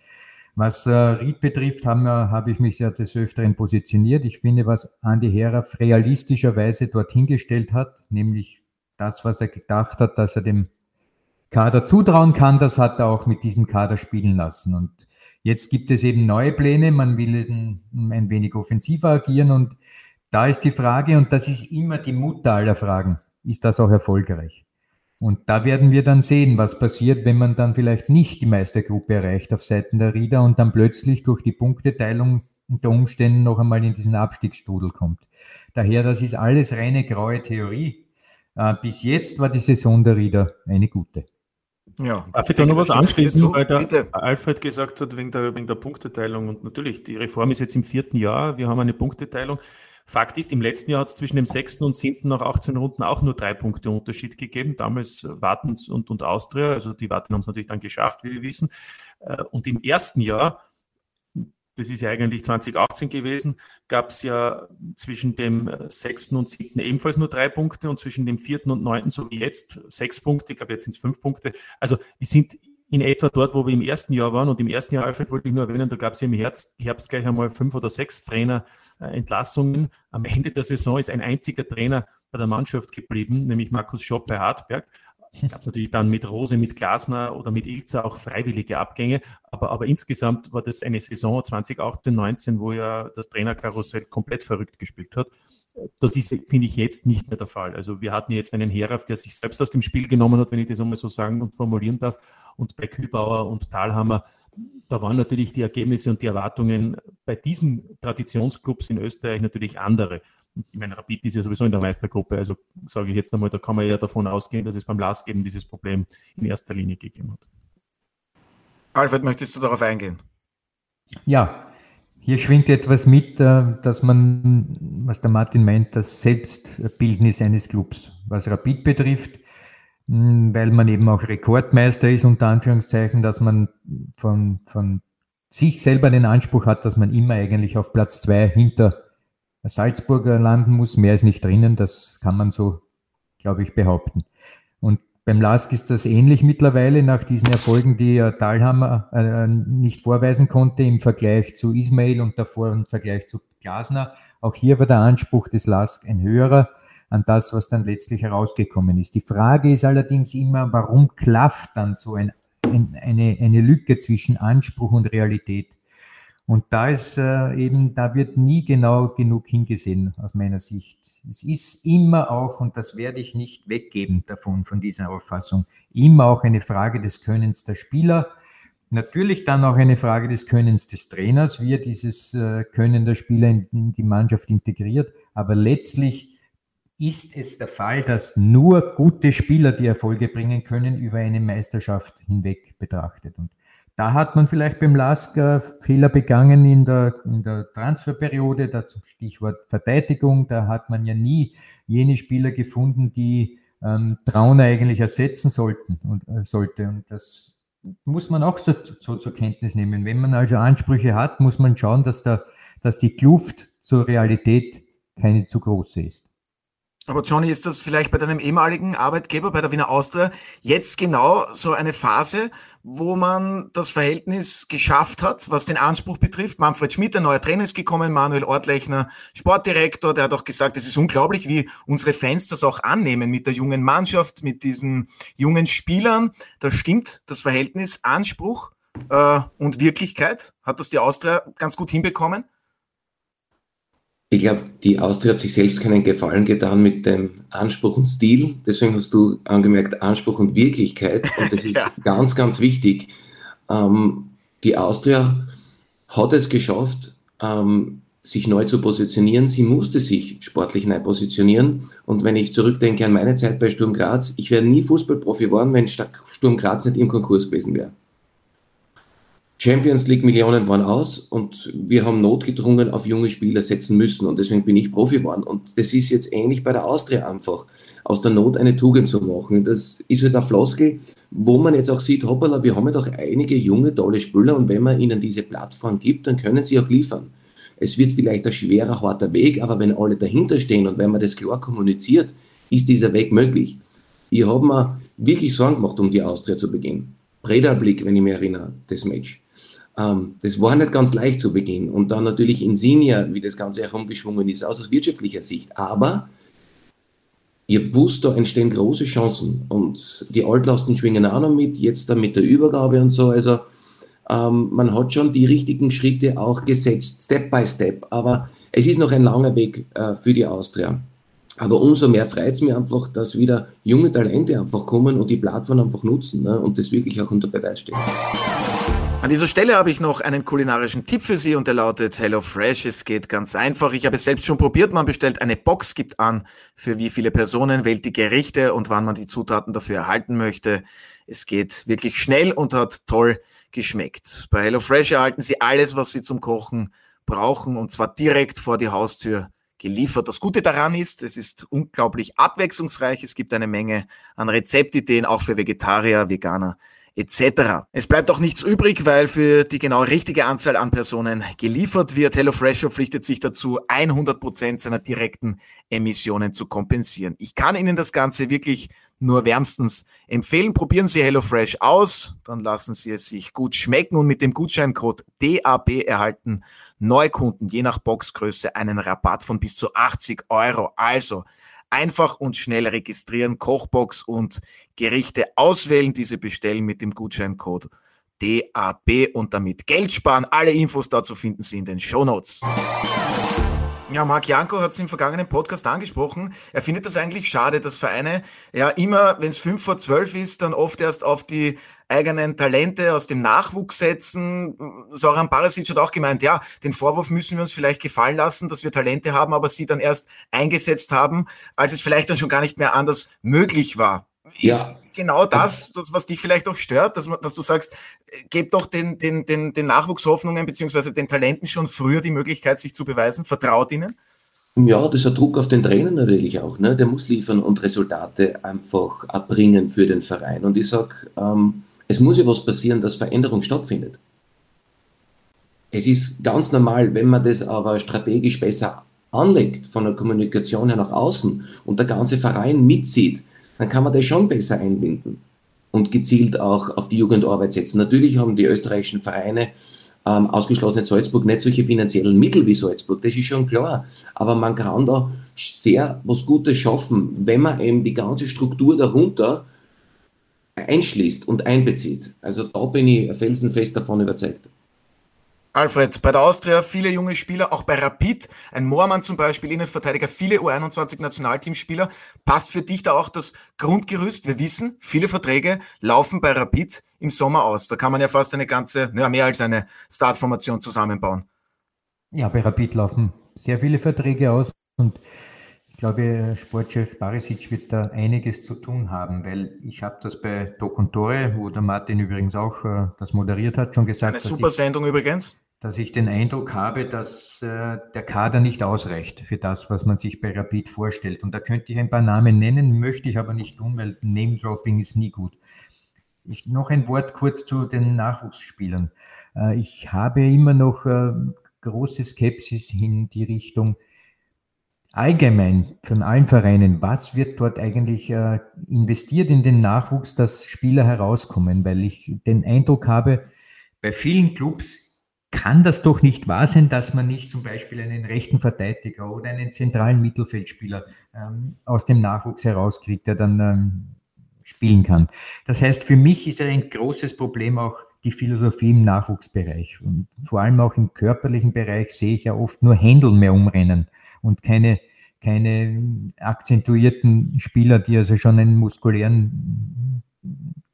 Was äh, Ried betrifft, habe hab ich mich ja des Öfteren positioniert. Ich finde, was Andi Heraff realistischerweise dorthin gestellt hat, nämlich das, was er gedacht hat, dass er dem Kader zutrauen kann, das hat er auch mit diesem Kader spielen lassen. Und jetzt gibt es eben neue Pläne, man will ein wenig offensiver agieren und da ist die Frage, und das ist immer die Mutter aller Fragen, ist das auch erfolgreich? Und da werden wir dann sehen, was passiert, wenn man dann vielleicht nicht die Meistergruppe erreicht auf Seiten der Rieder und dann plötzlich durch die Punkteteilung unter Umständen noch einmal in diesen Abstiegsstrudel kommt. Daher, das ist alles reine graue Theorie. Äh, bis jetzt war die Saison der Rieder eine gute. Ja, Darf ich da noch was anschließen, weil der bitte. Alfred gesagt hat, wegen der, wegen der Punkteteilung. Und natürlich, die Reform ist jetzt im vierten Jahr. Wir haben eine Punkteteilung. Fakt ist, im letzten Jahr hat es zwischen dem sechsten und siebten nach 18 Runden auch nur drei Punkte Unterschied gegeben. Damals Wartens und, und Austria, also die Warten haben es natürlich dann geschafft, wie wir wissen. Äh, und im ersten Jahr, das ist ja eigentlich 2018 gewesen, gab es ja zwischen dem sechsten und siebten ebenfalls nur drei Punkte und zwischen dem vierten und neunten, so wie jetzt, sechs Punkte. Ich glaube, jetzt sind es fünf Punkte. Also, die sind in etwa dort, wo wir im ersten Jahr waren. Und im ersten Jahr, Alfred, wollte ich nur erwähnen, da gab es im Herbst, Herbst gleich einmal fünf oder sechs Trainerentlassungen. Am Ende der Saison ist ein einziger Trainer bei der Mannschaft geblieben, nämlich Markus Schopp bei Hartberg. *laughs* Gab es natürlich dann mit Rose, mit Glasner oder mit Ilzer auch freiwillige Abgänge. Aber, aber insgesamt war das eine Saison 2018, 19, wo ja das Trainerkarussell komplett verrückt gespielt hat. Das ist, finde ich, jetzt nicht mehr der Fall. Also wir hatten jetzt einen Herauf, der sich selbst aus dem Spiel genommen hat, wenn ich das einmal so sagen und formulieren darf. Und bei Kühlbauer und Thalhammer, da waren natürlich die Ergebnisse und die Erwartungen bei diesen Traditionsclubs in Österreich natürlich andere ich meine, Rapid ist ja sowieso in der Meistergruppe, also sage ich jetzt einmal, da kann man ja davon ausgehen, dass es beim LASK eben dieses Problem in erster Linie gegeben hat. Alfred, möchtest du darauf eingehen? Ja, hier schwingt etwas mit, äh, dass man, was der Martin meint, das Selbstbildnis eines Clubs, was Rapid betrifft, weil man eben auch Rekordmeister ist, unter Anführungszeichen, dass man von, von sich selber den Anspruch hat, dass man immer eigentlich auf Platz zwei hinter Salzburger landen muss. Mehr ist nicht drinnen, das kann man so, glaube ich, behaupten. Und beim LASK ist das ähnlich mittlerweile nach diesen Erfolgen, die Dahlhammer äh, nicht vorweisen konnte im Vergleich zu Ismail und davor im Vergleich zu Glasner. Auch hier war der Anspruch des LASK ein höherer an das, was dann letztlich herausgekommen ist. Die Frage ist allerdings immer, warum klafft dann so ein, ein, eine, eine Lücke zwischen Anspruch und Realität? Und da ist äh, eben, da wird nie genau genug hingesehen aus meiner Sicht. Es ist immer auch, und das werde ich nicht weggeben davon, von dieser Auffassung, immer auch eine Frage des Könnens der Spieler. Natürlich dann auch eine Frage des Könnens des Trainers, wie er dieses äh, Können der Spieler in, in die Mannschaft integriert. Aber letztlich ist es der Fall, dass nur gute Spieler die Erfolge bringen können, über eine Meisterschaft hinweg betrachtet. Und da hat man vielleicht beim LASK Fehler begangen in der, in der Transferperiode, das Stichwort Verteidigung. Da hat man ja nie jene Spieler gefunden, die ähm, Traun eigentlich ersetzen sollten und äh, sollte. Und das muss man auch so, so, zur Kenntnis nehmen. Wenn man also Ansprüche hat, muss man schauen, dass, da, dass die Kluft zur Realität keine zu große ist. Aber Johnny, ist das vielleicht bei deinem ehemaligen Arbeitgeber, bei der Wiener Austria, jetzt genau so eine Phase, wo man das Verhältnis geschafft hat, was den Anspruch betrifft? Manfred Schmidt, ein neuer Trainer ist gekommen, Manuel Ortlechner, Sportdirektor, der hat auch gesagt, es ist unglaublich, wie unsere Fans das auch annehmen mit der jungen Mannschaft, mit diesen jungen Spielern. Da stimmt das Verhältnis Anspruch äh, und Wirklichkeit. Hat das die Austria ganz gut hinbekommen? Ich glaube, die Austria hat sich selbst keinen Gefallen getan mit dem Anspruch und Stil. Deswegen hast du angemerkt, Anspruch und Wirklichkeit. Und das *laughs* ist ja. ganz, ganz wichtig. Ähm, die Austria hat es geschafft, ähm, sich neu zu positionieren. Sie musste sich sportlich neu positionieren. Und wenn ich zurückdenke an meine Zeit bei Sturm Graz, ich wäre nie Fußballprofi geworden, wenn Sturm Graz nicht im Konkurs gewesen wäre. Champions League Millionen waren aus und wir haben notgedrungen auf junge Spieler setzen müssen und deswegen bin ich Profi geworden. Und das ist jetzt ähnlich bei der Austria einfach, aus der Not eine Tugend zu machen. Das ist halt eine Floskel, wo man jetzt auch sieht, hoppala, wir haben ja doch einige junge, tolle Spieler und wenn man ihnen diese Plattform gibt, dann können sie auch liefern. Es wird vielleicht ein schwerer, harter Weg, aber wenn alle dahinter stehen und wenn man das klar kommuniziert, ist dieser Weg möglich. Ich habe mir wirklich Sorgen gemacht um die Austria zu Beginn. Blick, wenn ich mich erinnere, das Match das war nicht ganz leicht zu Beginn. Und dann natürlich Insignia, wie das Ganze herumgeschwungen ist, aus wirtschaftlicher Sicht. Aber ihr wusst, da entstehen große Chancen. Und die Altlasten schwingen auch noch mit, jetzt dann mit der Übergabe und so. Also ähm, man hat schon die richtigen Schritte auch gesetzt, Step by Step. Aber es ist noch ein langer Weg äh, für die Austria. Aber umso mehr freut es mir einfach, dass wieder junge Talente einfach kommen und die Plattform einfach nutzen ne, und das wirklich auch unter Beweis stehen. An dieser Stelle habe ich noch einen kulinarischen Tipp für Sie und der lautet Hello Fresh. Es geht ganz einfach. Ich habe es selbst schon probiert. Man bestellt eine Box, gibt an, für wie viele Personen, wählt die Gerichte und wann man die Zutaten dafür erhalten möchte. Es geht wirklich schnell und hat toll geschmeckt. Bei Hello Fresh erhalten Sie alles, was Sie zum Kochen brauchen und zwar direkt vor die Haustür geliefert. Das Gute daran ist, es ist unglaublich abwechslungsreich. Es gibt eine Menge an Rezeptideen, auch für Vegetarier, Veganer etc. Es bleibt auch nichts übrig, weil für die genau richtige Anzahl an Personen geliefert wird. HelloFresh verpflichtet sich dazu, 100 Prozent seiner direkten Emissionen zu kompensieren. Ich kann Ihnen das Ganze wirklich nur wärmstens empfehlen. Probieren Sie HelloFresh aus, dann lassen Sie es sich gut schmecken und mit dem Gutscheincode DAB erhalten Neukunden je nach Boxgröße einen Rabatt von bis zu 80 Euro. Also Einfach und schnell registrieren, Kochbox und Gerichte auswählen, diese bestellen mit dem Gutscheincode DAB und damit Geld sparen. Alle Infos dazu finden Sie in den Show Notes. Ja, Marc Janko hat es im vergangenen Podcast angesprochen. Er findet das eigentlich schade, dass Vereine ja immer, wenn es fünf vor zwölf ist, dann oft erst auf die eigenen Talente aus dem Nachwuchs setzen. Soran Barasic hat auch gemeint, ja, den Vorwurf müssen wir uns vielleicht gefallen lassen, dass wir Talente haben, aber sie dann erst eingesetzt haben, als es vielleicht dann schon gar nicht mehr anders möglich war. Ja. Ist genau das, das, was dich vielleicht auch stört, dass, dass du sagst, äh, gebt doch den, den, den, den Nachwuchshoffnungen beziehungsweise den Talenten schon früher die Möglichkeit, sich zu beweisen, vertraut ihnen? Ja, das ist ein Druck auf den Trainer natürlich auch. Ne? Der muss liefern und Resultate einfach erbringen für den Verein. Und ich sage, ähm, es muss ja was passieren, dass Veränderung stattfindet. Es ist ganz normal, wenn man das aber strategisch besser anlegt, von der Kommunikation her nach außen und der ganze Verein mitzieht, dann kann man das schon besser einbinden und gezielt auch auf die Jugendarbeit setzen. Natürlich haben die österreichischen Vereine ähm, ausgeschlossen Salzburg nicht solche finanziellen Mittel wie Salzburg, das ist schon klar. Aber man kann da sehr was Gutes schaffen, wenn man eben die ganze Struktur darunter einschließt und einbezieht. Also da bin ich felsenfest davon überzeugt. Alfred, bei der Austria viele junge Spieler, auch bei Rapid, ein Moormann zum Beispiel, Innenverteidiger, viele U21-Nationalteamspieler. Passt für dich da auch das Grundgerüst? Wir wissen, viele Verträge laufen bei Rapid im Sommer aus. Da kann man ja fast eine ganze, ja, mehr als eine Startformation zusammenbauen. Ja, bei Rapid laufen sehr viele Verträge aus und ich glaube, Sportchef Barisic wird da einiges zu tun haben, weil ich habe das bei Doc und Tore, wo der Martin übrigens auch äh, das moderiert hat, schon gesagt. Eine super Sendung übrigens. Dass ich den Eindruck habe, dass äh, der Kader nicht ausreicht für das, was man sich bei Rapid vorstellt. Und da könnte ich ein paar Namen nennen, möchte ich aber nicht tun, weil Name-Dropping ist nie gut. Ich, noch ein Wort kurz zu den Nachwuchsspielern. Äh, ich habe immer noch äh, große Skepsis in die Richtung, allgemein von allen Vereinen, was wird dort eigentlich äh, investiert in den Nachwuchs, dass Spieler herauskommen? Weil ich den Eindruck habe, bei vielen Clubs kann das doch nicht wahr sein, dass man nicht zum Beispiel einen rechten Verteidiger oder einen zentralen Mittelfeldspieler ähm, aus dem Nachwuchs herauskriegt, der dann ähm, spielen kann. Das heißt, für mich ist ein großes Problem auch die Philosophie im Nachwuchsbereich. Und vor allem auch im körperlichen Bereich sehe ich ja oft nur Händel mehr umrennen und keine, keine akzentuierten Spieler, die also schon einen muskulären,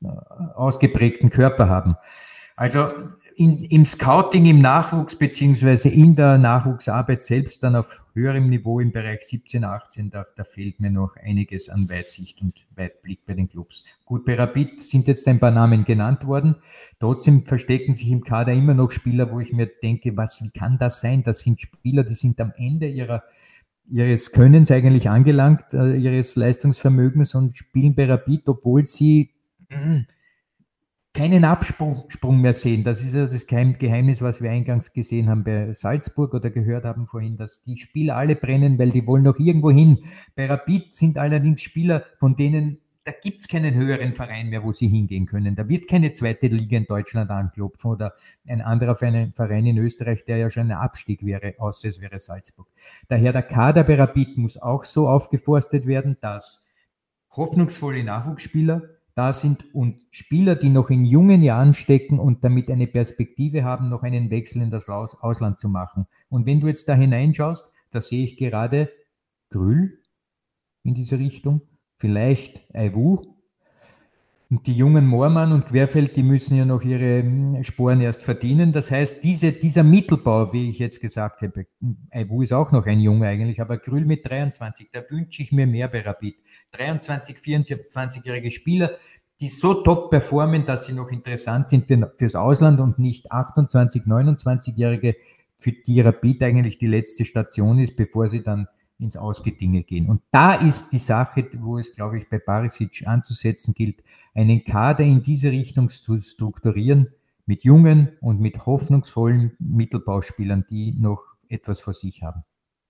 äh, ausgeprägten Körper haben. Also in, im Scouting, im Nachwuchs beziehungsweise in der Nachwuchsarbeit selbst dann auf höherem Niveau im Bereich 17, 18, da, da fehlt mir noch einiges an Weitsicht und Weitblick bei den Clubs. Gut, bei Rapid sind jetzt ein paar Namen genannt worden. Trotzdem verstecken sich im Kader immer noch Spieler, wo ich mir denke, was, wie kann das sein? Das sind Spieler, die sind am Ende ihrer ihres Könnens eigentlich angelangt, äh, ihres Leistungsvermögens und spielen bei Rapid, obwohl sie mh, keinen Absprung mehr sehen. Das ist ja das Geheimnis, was wir eingangs gesehen haben bei Salzburg oder gehört haben vorhin, dass die Spieler alle brennen, weil die wollen noch irgendwo hin. Bei Rapid sind allerdings Spieler, von denen da gibt es keinen höheren Verein mehr, wo sie hingehen können. Da wird keine zweite Liga in Deutschland anklopfen oder ein anderer Verein in Österreich, der ja schon ein Abstieg wäre, außer es wäre Salzburg. Daher der Kader bei Rapid muss auch so aufgeforstet werden, dass hoffnungsvolle Nachwuchsspieler da sind und Spieler, die noch in jungen Jahren stecken und damit eine Perspektive haben, noch einen Wechsel in das Ausland zu machen. Und wenn du jetzt da hineinschaust, da sehe ich gerade Grül in diese Richtung, vielleicht Aiwu. Und die jungen Moormann und Querfeld, die müssen ja noch ihre hm, Sporen erst verdienen. Das heißt, diese, dieser Mittelbau, wie ich jetzt gesagt habe, Aiwu ist auch noch ein Junge eigentlich, aber Grül mit 23, da wünsche ich mir mehr bei Rapid. 23, 24-jährige Spieler, die so top performen, dass sie noch interessant sind für, fürs Ausland und nicht 28, 29-jährige, für die Rapid eigentlich die letzte Station ist, bevor sie dann ins Ausgedinge gehen. Und da ist die Sache, wo es, glaube ich, bei Barisic anzusetzen gilt, einen Kader in diese Richtung zu strukturieren, mit jungen und mit hoffnungsvollen Mittelbauspielern, die noch etwas vor sich haben.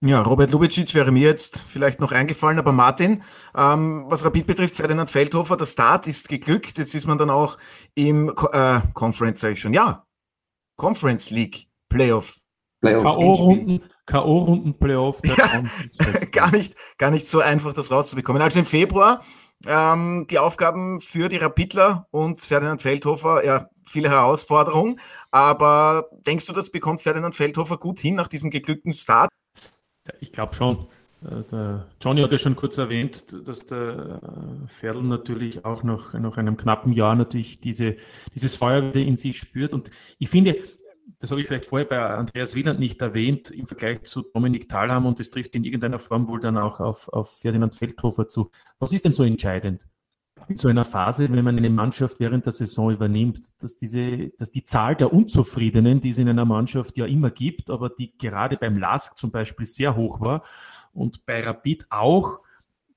Ja, Robert Lubicic wäre mir jetzt vielleicht noch eingefallen, aber Martin, ähm, was Rapid betrifft, Ferdinand Feldhofer, der Start ist geglückt. Jetzt ist man dann auch im äh, Conference, sage ich schon, ja, Conference League Playoff. K.O.-Runden, K.O.-Runden Playoff. *laughs* Gar, nicht, gar nicht so einfach, das rauszubekommen. Also im Februar ähm, die Aufgaben für die Rapidler und Ferdinand Feldhofer, ja, viele Herausforderungen. Aber denkst du, das bekommt Ferdinand Feldhofer gut hin nach diesem geglückten Start? Ja, ich glaube schon. Äh, der Johnny hat ja schon kurz erwähnt, dass der Ferdl natürlich auch nach, nach einem knappen Jahr natürlich diese, dieses Feuer in sich spürt. Und ich finde, das habe ich vielleicht vorher bei Andreas Wieland nicht erwähnt, im Vergleich zu Dominik Thalham und das trifft in irgendeiner Form wohl dann auch auf, auf Ferdinand Feldhofer zu. Was ist denn so entscheidend? in so einer Phase, wenn man eine Mannschaft während der Saison übernimmt, dass diese, dass die Zahl der Unzufriedenen, die es in einer Mannschaft ja immer gibt, aber die gerade beim LASK zum Beispiel sehr hoch war und bei Rapid auch,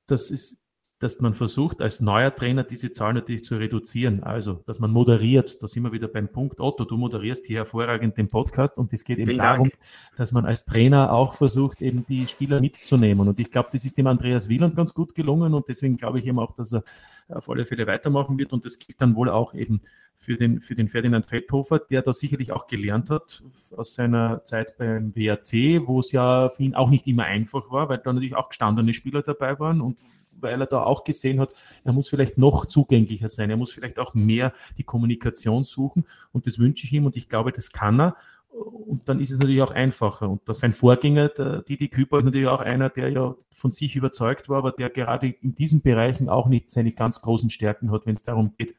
dass es dass man versucht, als neuer Trainer diese Zahl natürlich zu reduzieren. Also, dass man moderiert. Da sind wir wieder beim Punkt. Otto, du moderierst hier hervorragend den Podcast und es geht eben Vielen darum, Dank. dass man als Trainer auch versucht, eben die Spieler mitzunehmen. Und ich glaube, das ist dem Andreas Wieland ganz gut gelungen und deswegen glaube ich eben auch, dass er auf alle Fälle weitermachen wird. Und das gilt dann wohl auch eben für den, für den Ferdinand Feldhofer, der da sicherlich auch gelernt hat aus seiner Zeit beim WAC, wo es ja für ihn auch nicht immer einfach war, weil da natürlich auch gestandene Spieler dabei waren und weil er da auch gesehen hat, er muss vielleicht noch zugänglicher sein, er muss vielleicht auch mehr die Kommunikation suchen und das wünsche ich ihm und ich glaube, das kann er. Und dann ist es natürlich auch einfacher. Und sein Vorgänger, der Didi Küper, ist natürlich auch einer, der ja von sich überzeugt war, aber der gerade in diesen Bereichen auch nicht seine ganz großen Stärken hat, wenn es darum geht,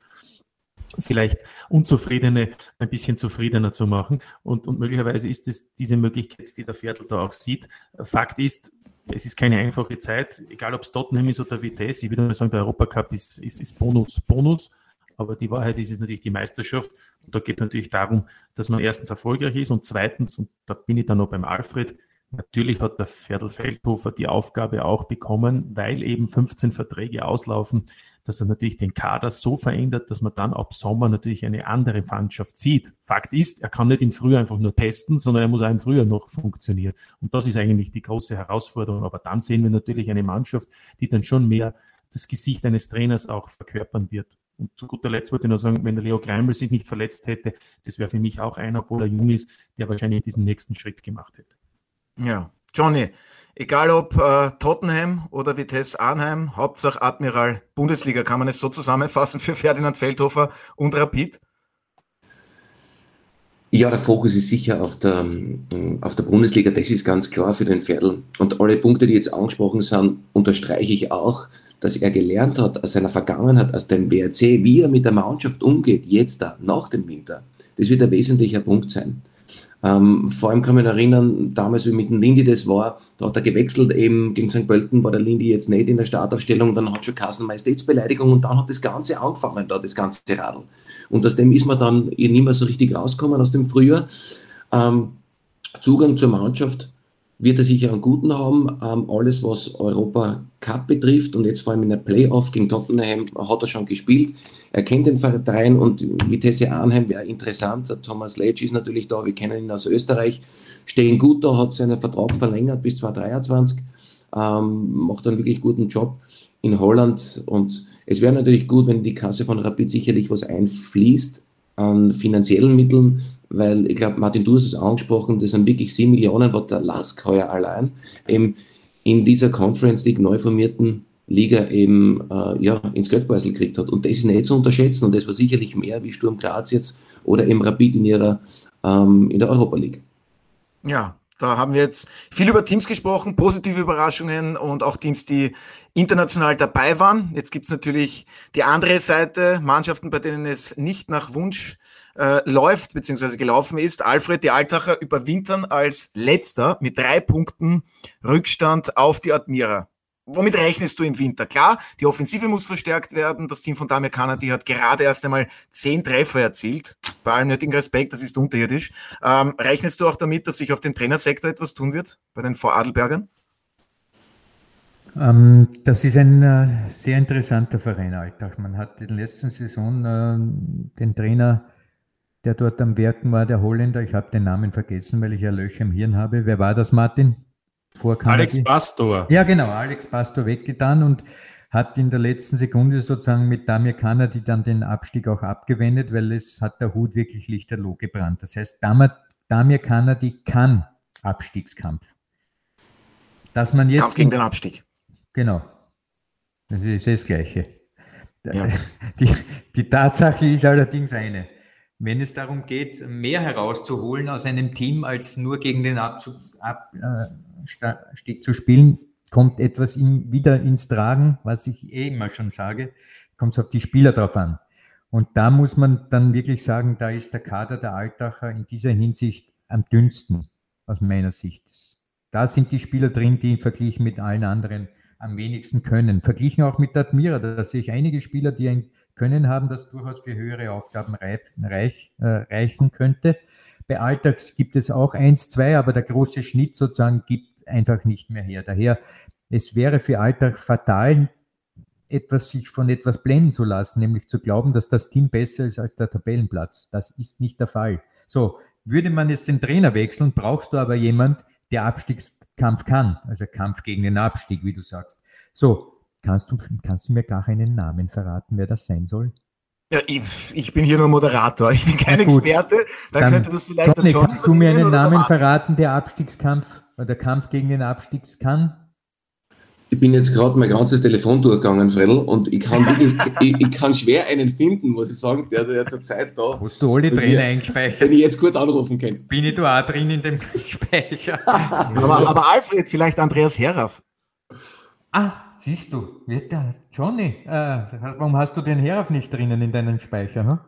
vielleicht Unzufriedene ein bisschen zufriedener zu machen. Und, und möglicherweise ist es diese Möglichkeit, die der Viertel da auch sieht. Fakt ist, es ist keine einfache Zeit, egal ob es Tottenham ist oder Vitesse. Ich würde mal sagen, der Europacup ist, ist, ist Bonus, Bonus. Aber die Wahrheit ist, ist natürlich die Meisterschaft. Und da geht natürlich darum, dass man erstens erfolgreich ist und zweitens, und da bin ich dann noch beim Alfred, Natürlich hat der Ferdl Feldhofer die Aufgabe auch bekommen, weil eben 15 Verträge auslaufen, dass er natürlich den Kader so verändert, dass man dann ab Sommer natürlich eine andere Mannschaft sieht. Fakt ist, er kann nicht im Frühjahr einfach nur testen, sondern er muss auch im Frühjahr noch funktionieren. Und das ist eigentlich die große Herausforderung. Aber dann sehen wir natürlich eine Mannschaft, die dann schon mehr das Gesicht eines Trainers auch verkörpern wird. Und zu guter Letzt wollte ich noch sagen, wenn der Leo Greimel sich nicht verletzt hätte, das wäre für mich auch einer, obwohl er jung ist, der wahrscheinlich diesen nächsten Schritt gemacht hätte. Ja, Johnny, egal ob äh, Tottenham oder Vitesse Arnheim, Hauptsache Admiral Bundesliga, kann man es so zusammenfassen für Ferdinand Feldhofer und Rapid? Ja, der Fokus ist sicher auf der, ähm, auf der Bundesliga, das ist ganz klar für den Pferdl. Und alle Punkte, die jetzt angesprochen sind, unterstreiche ich auch, dass er gelernt hat aus seiner Vergangenheit, aus dem WRC, wie er mit der Mannschaft umgeht, jetzt da, nach dem Winter. Das wird ein wesentlicher Punkt sein. Ähm, vor allem kann man erinnern, damals wie mit dem Lindy das war, da hat er gewechselt, eben gegen St. Pölten war der Lindy jetzt nicht in der Startaufstellung, dann hat schon Kassen Majestätsbeleidigung und dann hat das Ganze angefangen, da das ganze Radl. Und aus dem ist man dann nicht mehr so richtig rausgekommen aus dem Frühjahr. Ähm, Zugang zur Mannschaft wird er sicher einen guten haben. Ähm, alles, was Europa Cup betrifft und jetzt vor allem in der Playoff gegen Tottenham hat er schon gespielt. Er kennt den Verein und Vitesse Arnheim wäre interessant. Thomas Letsch ist natürlich da, wir kennen ihn aus Österreich. Stehen gut da, hat seinen Vertrag verlängert bis 2023, ähm, macht einen wirklich guten Job in Holland und es wäre natürlich gut, wenn die Kasse von Rapid sicherlich was einfließt an finanziellen Mitteln, weil ich glaube, Martin, du hast es angesprochen, das sind wirklich 7 Millionen, was der Lask heuer allein eben in dieser Conference League neu formierten Liga eben äh, ja, ins Geldbeutel gekriegt hat. Und das ist nicht zu unterschätzen und das war sicherlich mehr wie Sturm Graz jetzt oder eben Rapid in ihrer ähm, in der Europa League. Ja, da haben wir jetzt viel über Teams gesprochen, positive Überraschungen und auch Teams, die international dabei waren. Jetzt gibt's natürlich die andere Seite, Mannschaften, bei denen es nicht nach Wunsch äh, läuft bzw. gelaufen ist. Alfred die Altacher überwintern als letzter mit drei Punkten Rückstand auf die Admira. Womit rechnest du im Winter? Klar, die Offensive muss verstärkt werden. Das Team von Damir Kanadi hat gerade erst einmal zehn Treffer erzielt. Bei allem nötigen Respekt, das ist unterirdisch. Ähm, rechnest du auch damit, dass sich auf dem Trainersektor etwas tun wird bei den Voradelbergern? Ähm, das ist ein äh, sehr interessanter Verein, Alltag. Man hat in der letzten Saison äh, den Trainer, der dort am Werken war, der Holländer, ich habe den Namen vergessen, weil ich ja Löcher im Hirn habe. Wer war das, Martin? Vor Alex Pastor. Ja, genau, Alex Pastor weggetan und hat in der letzten Sekunde sozusagen mit Damir Kanadi dann den Abstieg auch abgewendet, weil es hat der Hut wirklich lichterloh gebrannt. Das heißt, Damir, Damir Kanadi kann Abstiegskampf. Dass man jetzt Kampf gegen den Abstieg. Genau. Das ist das Gleiche. Ja. *laughs* Die, die Tatsache ist allerdings eine. Wenn es darum geht, mehr herauszuholen aus einem Team, als nur gegen den Abzug, Abstieg zu spielen, kommt etwas in, wieder ins Tragen, was ich eh immer schon sage, kommt es auf die Spieler drauf an. Und da muss man dann wirklich sagen, da ist der Kader der Altacher in dieser Hinsicht am dünnsten, aus meiner Sicht. Da sind die Spieler drin, die verglichen mit allen anderen am wenigsten können. Verglichen auch mit Admira, da sehe ich einige Spieler, die ein Können haben, das durchaus für höhere Aufgaben reich, reich, äh, reichen könnte. Bei Alltags gibt es auch eins, zwei, aber der große Schnitt sozusagen gibt einfach nicht mehr her. Daher, es wäre für Alltag fatal, etwas sich von etwas blenden zu lassen, nämlich zu glauben, dass das Team besser ist als der Tabellenplatz. Das ist nicht der Fall. So, würde man jetzt den Trainer wechseln, brauchst du aber jemand, der Abstiegskampf kann, also Kampf gegen den Abstieg, wie du sagst. So, kannst du, kannst du mir gar einen Namen verraten, wer das sein soll? Ja, ich, ich bin hier nur Moderator, ich bin kein Experte. Dann, dann könnte das vielleicht Johnny, kannst du mir einen Namen verraten, der Abstiegskampf oder Kampf gegen den Abstieg kann? Ich bin jetzt gerade mein ganzes Telefon durchgegangen, Fredel, und ich kann wirklich, *laughs* ich, ich, kann schwer einen finden, muss ich sagen, der, der zur Zeit da. Hast du alle Trainer eingespeichert? Wenn ich jetzt kurz anrufen kann. Bin ich da auch drin in dem *laughs* Speicher? aber, aber, Alfred, vielleicht Andreas Heraff. Ah, siehst du, wird der Johnny. Äh, warum hast du den Heraff nicht drinnen in deinem Speicher? Hm?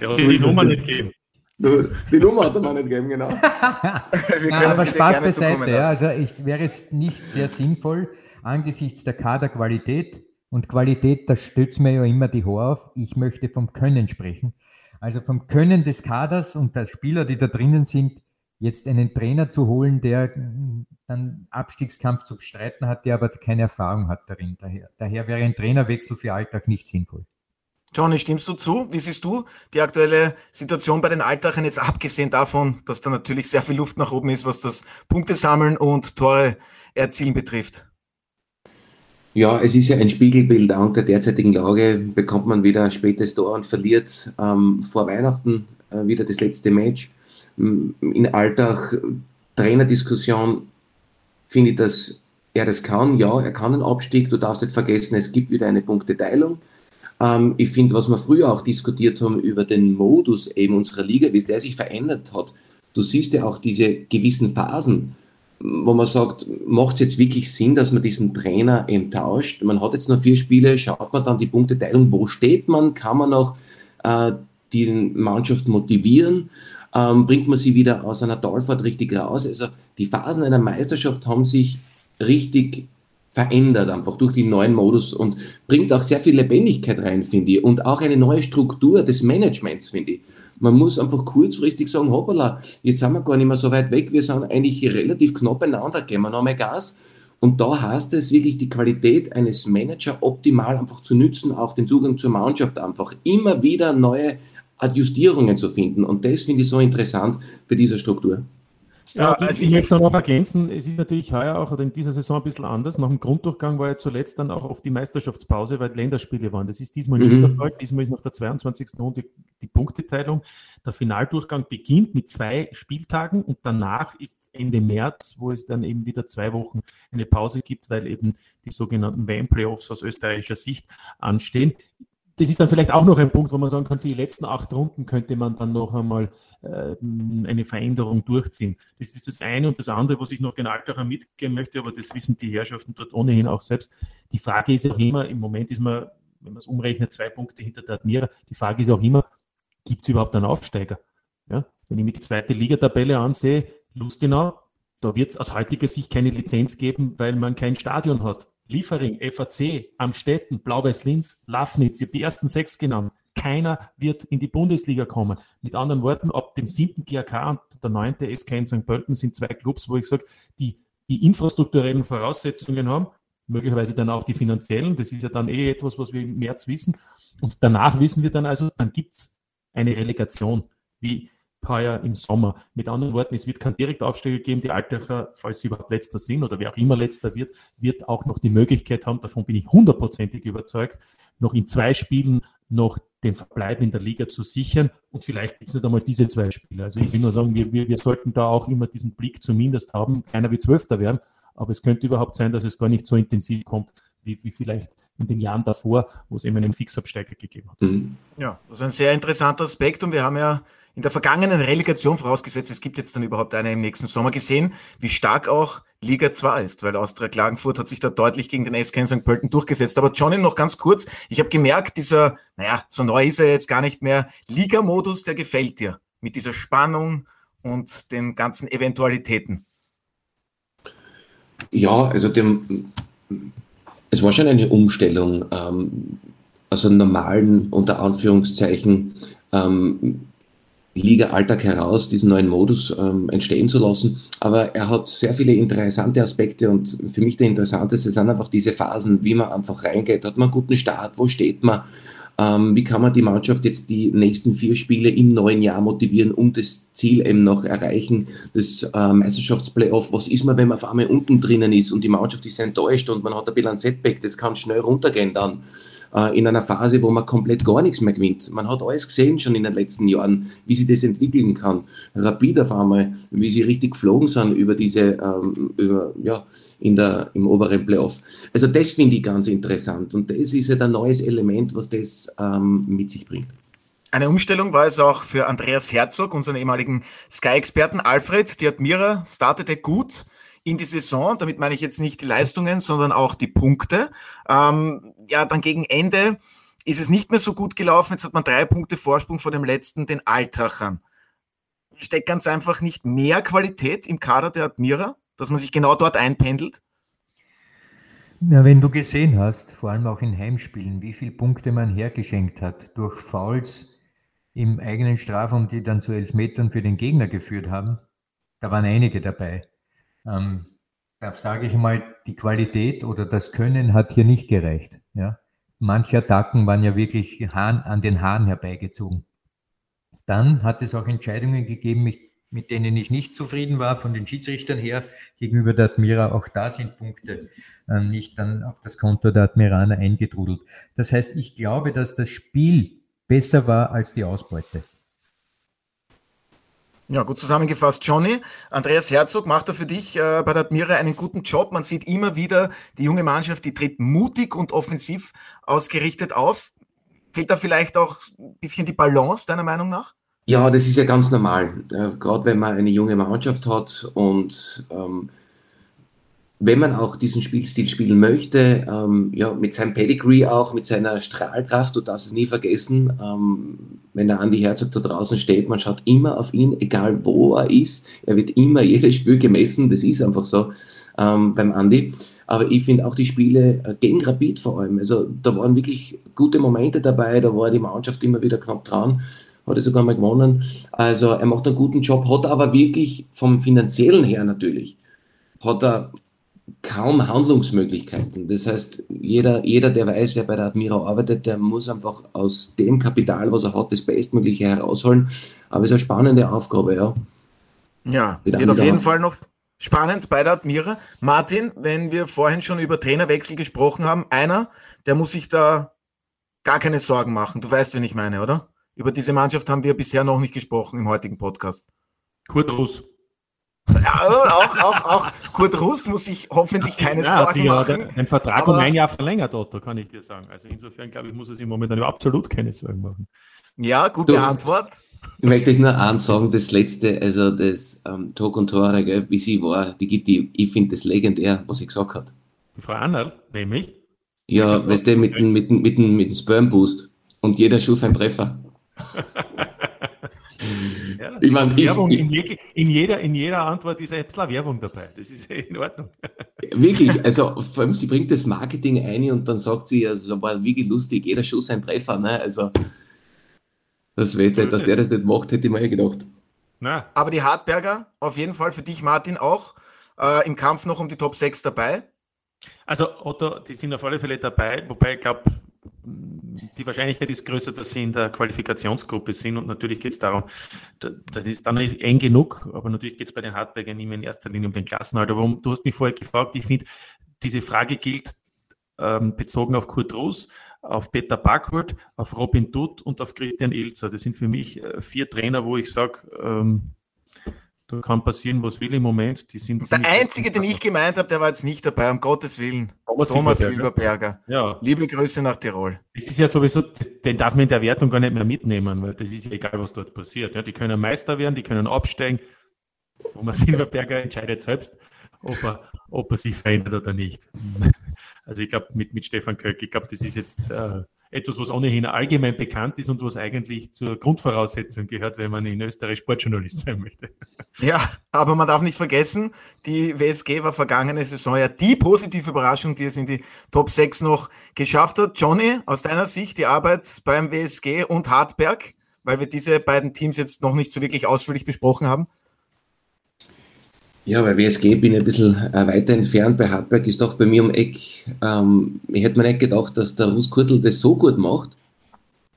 Der hat die Nummer nicht gegeben. Die Nummer hat er mir nicht gegeben, genau. *laughs* Nein, aber Spaß beiseite. Ja, also ich wäre es nicht sehr sinnvoll, angesichts der Kaderqualität und Qualität, das stützt mir ja immer die Haare auf. Ich möchte vom Können sprechen. Also vom Können des Kaders und der Spieler, die da drinnen sind, jetzt einen Trainer zu holen, der dann Abstiegskampf zu bestreiten hat, der aber keine Erfahrung hat darin. Daher, daher wäre ein Trainerwechsel für Alltag nicht sinnvoll. Johnny, stimmst du zu? Wie siehst du die aktuelle Situation bei den Altachern jetzt abgesehen davon, dass da natürlich sehr viel Luft nach oben ist, was das Punkte sammeln und Tore erzielen betrifft? Ja, es ist ja ein Spiegelbild auch der derzeitigen Lage. Bekommt man wieder ein spätes Tor und verliert ähm, vor Weihnachten äh, wieder das letzte Match. In Alltag Trainerdiskussion finde ich, dass er das kann. Ja, er kann einen Abstieg. Du darfst nicht vergessen, es gibt wieder eine Punkteteilung. Ähm, ich finde, was wir früher auch diskutiert haben über den Modus eben unserer Liga, wie der sich verändert hat. Du siehst ja auch diese gewissen Phasen, wo man sagt, macht es jetzt wirklich Sinn, dass man diesen Trainer eben tauscht? Man hat jetzt noch vier Spiele, schaut man dann die Punkteteilung, wo steht man? Kann man noch äh, die Mannschaft motivieren? Ähm, bringt man sie wieder aus einer Talfahrt richtig raus? Also die Phasen einer Meisterschaft haben sich richtig verändert einfach durch den neuen Modus und bringt auch sehr viel Lebendigkeit rein, finde ich. Und auch eine neue Struktur des Managements, finde ich. Man muss einfach kurzfristig sagen, hoppala, jetzt sind wir gar nicht mehr so weit weg, wir sind eigentlich relativ knapp beieinander, geben wir noch mehr Gas. Und da heißt es wirklich, die Qualität eines Managers optimal einfach zu nützen, auch den Zugang zur Mannschaft einfach immer wieder neue Adjustierungen zu finden. Und das finde ich so interessant bei dieser Struktur. Ja, also ich möchte noch ergänzen, es ist natürlich heuer auch oder in dieser Saison ein bisschen anders. Nach dem Grunddurchgang war ja zuletzt dann auch auf die Meisterschaftspause, weil Länderspiele waren. Das ist diesmal nicht mhm. der Fall. Diesmal ist nach der 22. Runde die Punkteteilung. Der Finaldurchgang beginnt mit zwei Spieltagen und danach ist Ende März, wo es dann eben wieder zwei Wochen eine Pause gibt, weil eben die sogenannten WM-Playoffs aus österreichischer Sicht anstehen das ist dann vielleicht auch noch ein Punkt, wo man sagen kann, für die letzten acht Runden könnte man dann noch einmal äh, eine Veränderung durchziehen. Das ist das eine und das andere, was ich noch den Alltag mitgeben möchte, aber das wissen die Herrschaften dort ohnehin auch selbst. Die Frage ist auch immer, im Moment ist man, wenn man es umrechnet, zwei Punkte hinter der Admira. Die Frage ist auch immer, gibt es überhaupt einen Aufsteiger? Ja? Wenn ich mir die zweite Ligatabelle ansehe, Lustenau, da wird es aus heutiger Sicht keine Lizenz geben, weil man kein Stadion hat. Liefering, FAC, Amstetten, Blau-Weiß-Linz, Lafnitz, ich habe die ersten sechs genannt. Keiner wird in die Bundesliga kommen. Mit anderen Worten, ab dem siebten GAK und der neunte SK in St. Pölten sind zwei Clubs, wo ich sage, die die infrastrukturellen Voraussetzungen haben, möglicherweise dann auch die finanziellen. Das ist ja dann eh etwas, was wir im März wissen. Und danach wissen wir dann also, dann gibt es eine Relegation, wie heuer im Sommer. Mit anderen Worten, es wird keinen Direktaufsteiger geben. Die Altacher, falls sie überhaupt letzter sind oder wer auch immer letzter wird, wird auch noch die Möglichkeit haben, davon bin ich hundertprozentig überzeugt, noch in zwei Spielen noch den Verbleib in der Liga zu sichern. Und vielleicht gibt es nicht einmal diese zwei Spiele. Also ich will nur sagen, wir, wir, wir sollten da auch immer diesen Blick zumindest haben. Keiner wird Zwölfter werden, aber es könnte überhaupt sein, dass es gar nicht so intensiv kommt, wie, wie vielleicht in den Jahren davor, wo es eben einen Fixabsteiger gegeben hat. Mhm. Ja, das ist ein sehr interessanter Aspekt und wir haben ja in der vergangenen Relegation vorausgesetzt, es gibt jetzt dann überhaupt eine im nächsten Sommer gesehen, wie stark auch Liga 2 ist, weil Austria Klagenfurt hat sich da deutlich gegen den SK St. Pölten durchgesetzt. Aber Johnny, noch ganz kurz, ich habe gemerkt, dieser, naja, so neu ist er jetzt gar nicht mehr, Liga-Modus, der gefällt dir mit dieser Spannung und den ganzen Eventualitäten. Ja, also dem, es war schon eine Umstellung ähm, einem normalen, unter Anführungszeichen, ähm, Liga-Alltag heraus, diesen neuen Modus ähm, entstehen zu lassen. Aber er hat sehr viele interessante Aspekte und für mich der interessanteste sind einfach diese Phasen, wie man einfach reingeht. Hat man einen guten Start? Wo steht man? Ähm, wie kann man die Mannschaft jetzt die nächsten vier Spiele im neuen Jahr motivieren, um das Ziel eben noch erreichen, das äh, Meisterschaftsplayoff? Was ist man, wenn man auf einmal unten drinnen ist und die Mannschaft ist enttäuscht und man hat ein bisschen ein Setback, das kann schnell runtergehen dann äh, in einer Phase, wo man komplett gar nichts mehr gewinnt. Man hat alles gesehen schon in den letzten Jahren, wie sich das entwickeln kann. Rapid auf einmal, wie sie richtig geflogen sind über diese, ähm, über, ja, in der, im oberen Playoff. Also das finde ich ganz interessant und das ist ja ein neues Element, was das ähm, mit sich bringt. Eine Umstellung war es auch für Andreas Herzog, unseren ehemaligen Sky-Experten. Alfred, die Admira startete gut in die Saison. Damit meine ich jetzt nicht die Leistungen, sondern auch die Punkte. Ähm, ja, dann gegen Ende ist es nicht mehr so gut gelaufen. Jetzt hat man drei Punkte Vorsprung vor dem letzten, den Altachern. Steckt ganz einfach nicht mehr Qualität im Kader der Admira, dass man sich genau dort einpendelt? Na, wenn du gesehen hast, vor allem auch in Heimspielen, wie viele Punkte man hergeschenkt hat durch Fouls im eigenen Strafraum, die dann zu Elfmetern für den Gegner geführt haben, da waren einige dabei. Ähm, da sage ich mal, die Qualität oder das Können hat hier nicht gereicht. Ja? Manche Attacken waren ja wirklich Hahn, an den Haaren herbeigezogen. Dann hat es auch Entscheidungen gegeben, mit, mit denen ich nicht zufrieden war, von den Schiedsrichtern her, gegenüber der Admira. Auch da sind Punkte äh, nicht dann auf das Konto der Admiraner eingetrudelt. Das heißt, ich glaube, dass das Spiel besser war als die Ausbeute. Ja, gut zusammengefasst, Johnny. Andreas Herzog macht da für dich äh, bei der Admira einen guten Job. Man sieht immer wieder, die junge Mannschaft, die tritt mutig und offensiv ausgerichtet auf. Fehlt da vielleicht auch ein bisschen die Balance, deiner Meinung nach? Ja, das ist ja ganz normal. Äh, Gerade wenn man eine junge Mannschaft hat und ähm, wenn man auch diesen Spielstil spielen möchte, ähm, ja, mit seinem Pedigree auch, mit seiner Strahlkraft, du darfst es nie vergessen, ähm, wenn der Andi Herzog da draußen steht, man schaut immer auf ihn, egal wo er ist, er wird immer *laughs* jedes Spiel gemessen, das ist einfach so ähm, beim Andi. Aber ich finde auch die Spiele äh, gegen Rapid vor allem, also da waren wirklich gute Momente dabei, da war die Mannschaft immer wieder knapp dran, hat er sogar mal gewonnen. Also er macht einen guten Job, hat aber wirklich vom finanziellen her natürlich, hat er kaum Handlungsmöglichkeiten. Das heißt, jeder, jeder, der weiß, wer bei der Admira arbeitet, der muss einfach aus dem Kapital, was er hat, das Bestmögliche herausholen. Aber es ist eine spannende Aufgabe, ja. Ja, wird auf jeden Fall noch spannend bei der Admira. Martin, wenn wir vorhin schon über Trainerwechsel gesprochen haben, einer, der muss sich da gar keine Sorgen machen. Du weißt, wen ich meine, oder? Über diese Mannschaft haben wir bisher noch nicht gesprochen im heutigen Podcast. Kurt Russ. Ja, auch, auch, auch Kurt Russ muss sich hoffentlich keine ja, Sorgen ja machen. Den Vertrag aber, um ein Jahr verlängert, Otto, kann ich dir sagen. Also insofern, glaube ich, muss er sich momentan absolut keine Sorgen machen. Ja, gute du, Antwort. Ich möchte euch nur eins sagen, das letzte, also das ähm, Tag und Tore, gell, wie sie war, die Gitti, ich finde das legendär, was sie gesagt hat. Die Frau Annerl, nämlich? Ja, weißt du, mit, mit, mit, mit, mit dem Sperm Boost und jeder Schuss ein Treffer. *laughs* *laughs* Ja, ich mein, Werbung ich, in, je, in, jeder, in jeder Antwort ist ein bisschen Werbung dabei. Das ist in Ordnung. *laughs* Wirklich, also vor allem sie bringt das Marketing ein und dann sagt sie, also war wirklich lustig, jeder Schuss ein Treffer. Ne? Also das Wette, dass der das nicht macht, hätte ich mir eh gedacht. Na. Aber die Hartberger, auf jeden Fall für dich, Martin, auch äh, im Kampf noch um die Top 6 dabei? Also Otto, die sind auf alle Fälle dabei, wobei ich glaube, die Wahrscheinlichkeit ist größer, dass sie in der Qualifikationsgruppe sind und natürlich geht es darum, das ist dann nicht eng genug, aber natürlich geht es bei den Hardbergern immer in erster Linie um den Klassenhalt. Aber du hast mich vorher gefragt, ich finde, diese Frage gilt ähm, bezogen auf Kurt Roos, auf Peter Backward, auf Robin Dutt und auf Christian Ilzer. Das sind für mich äh, vier Trainer, wo ich sage, ähm, da kann passieren, was will im Moment. Die sind der einzige, den ich gemeint habe, der war jetzt nicht dabei, um Gottes Willen. Thomas, Thomas Silberberger. Silberberger. Ja. Liebe Grüße nach Tirol. Das ist ja sowieso, den darf man in der Wertung gar nicht mehr mitnehmen, weil das ist ja egal, was dort passiert. Ja, die können Meister werden, die können absteigen. Thomas Silberberger entscheidet selbst, ob er, ob er sich verändert oder nicht. Also ich glaube, mit, mit Stefan Köck, ich glaube, das ist jetzt äh, etwas, was ohnehin allgemein bekannt ist und was eigentlich zur Grundvoraussetzung gehört, wenn man in Österreich Sportjournalist sein möchte. Ja, aber man darf nicht vergessen, die WSG war vergangene Saison ja die positive Überraschung, die es in die Top 6 noch geschafft hat. Johnny, aus deiner Sicht die Arbeit beim WSG und Hartberg, weil wir diese beiden Teams jetzt noch nicht so wirklich ausführlich besprochen haben? Ja, bei WSG bin ich ein bisschen äh, weiter entfernt. Bei Hartberg ist doch bei mir um Eck. Ähm, ich hätte mir nicht gedacht, dass der Russ Kurtel das so gut macht.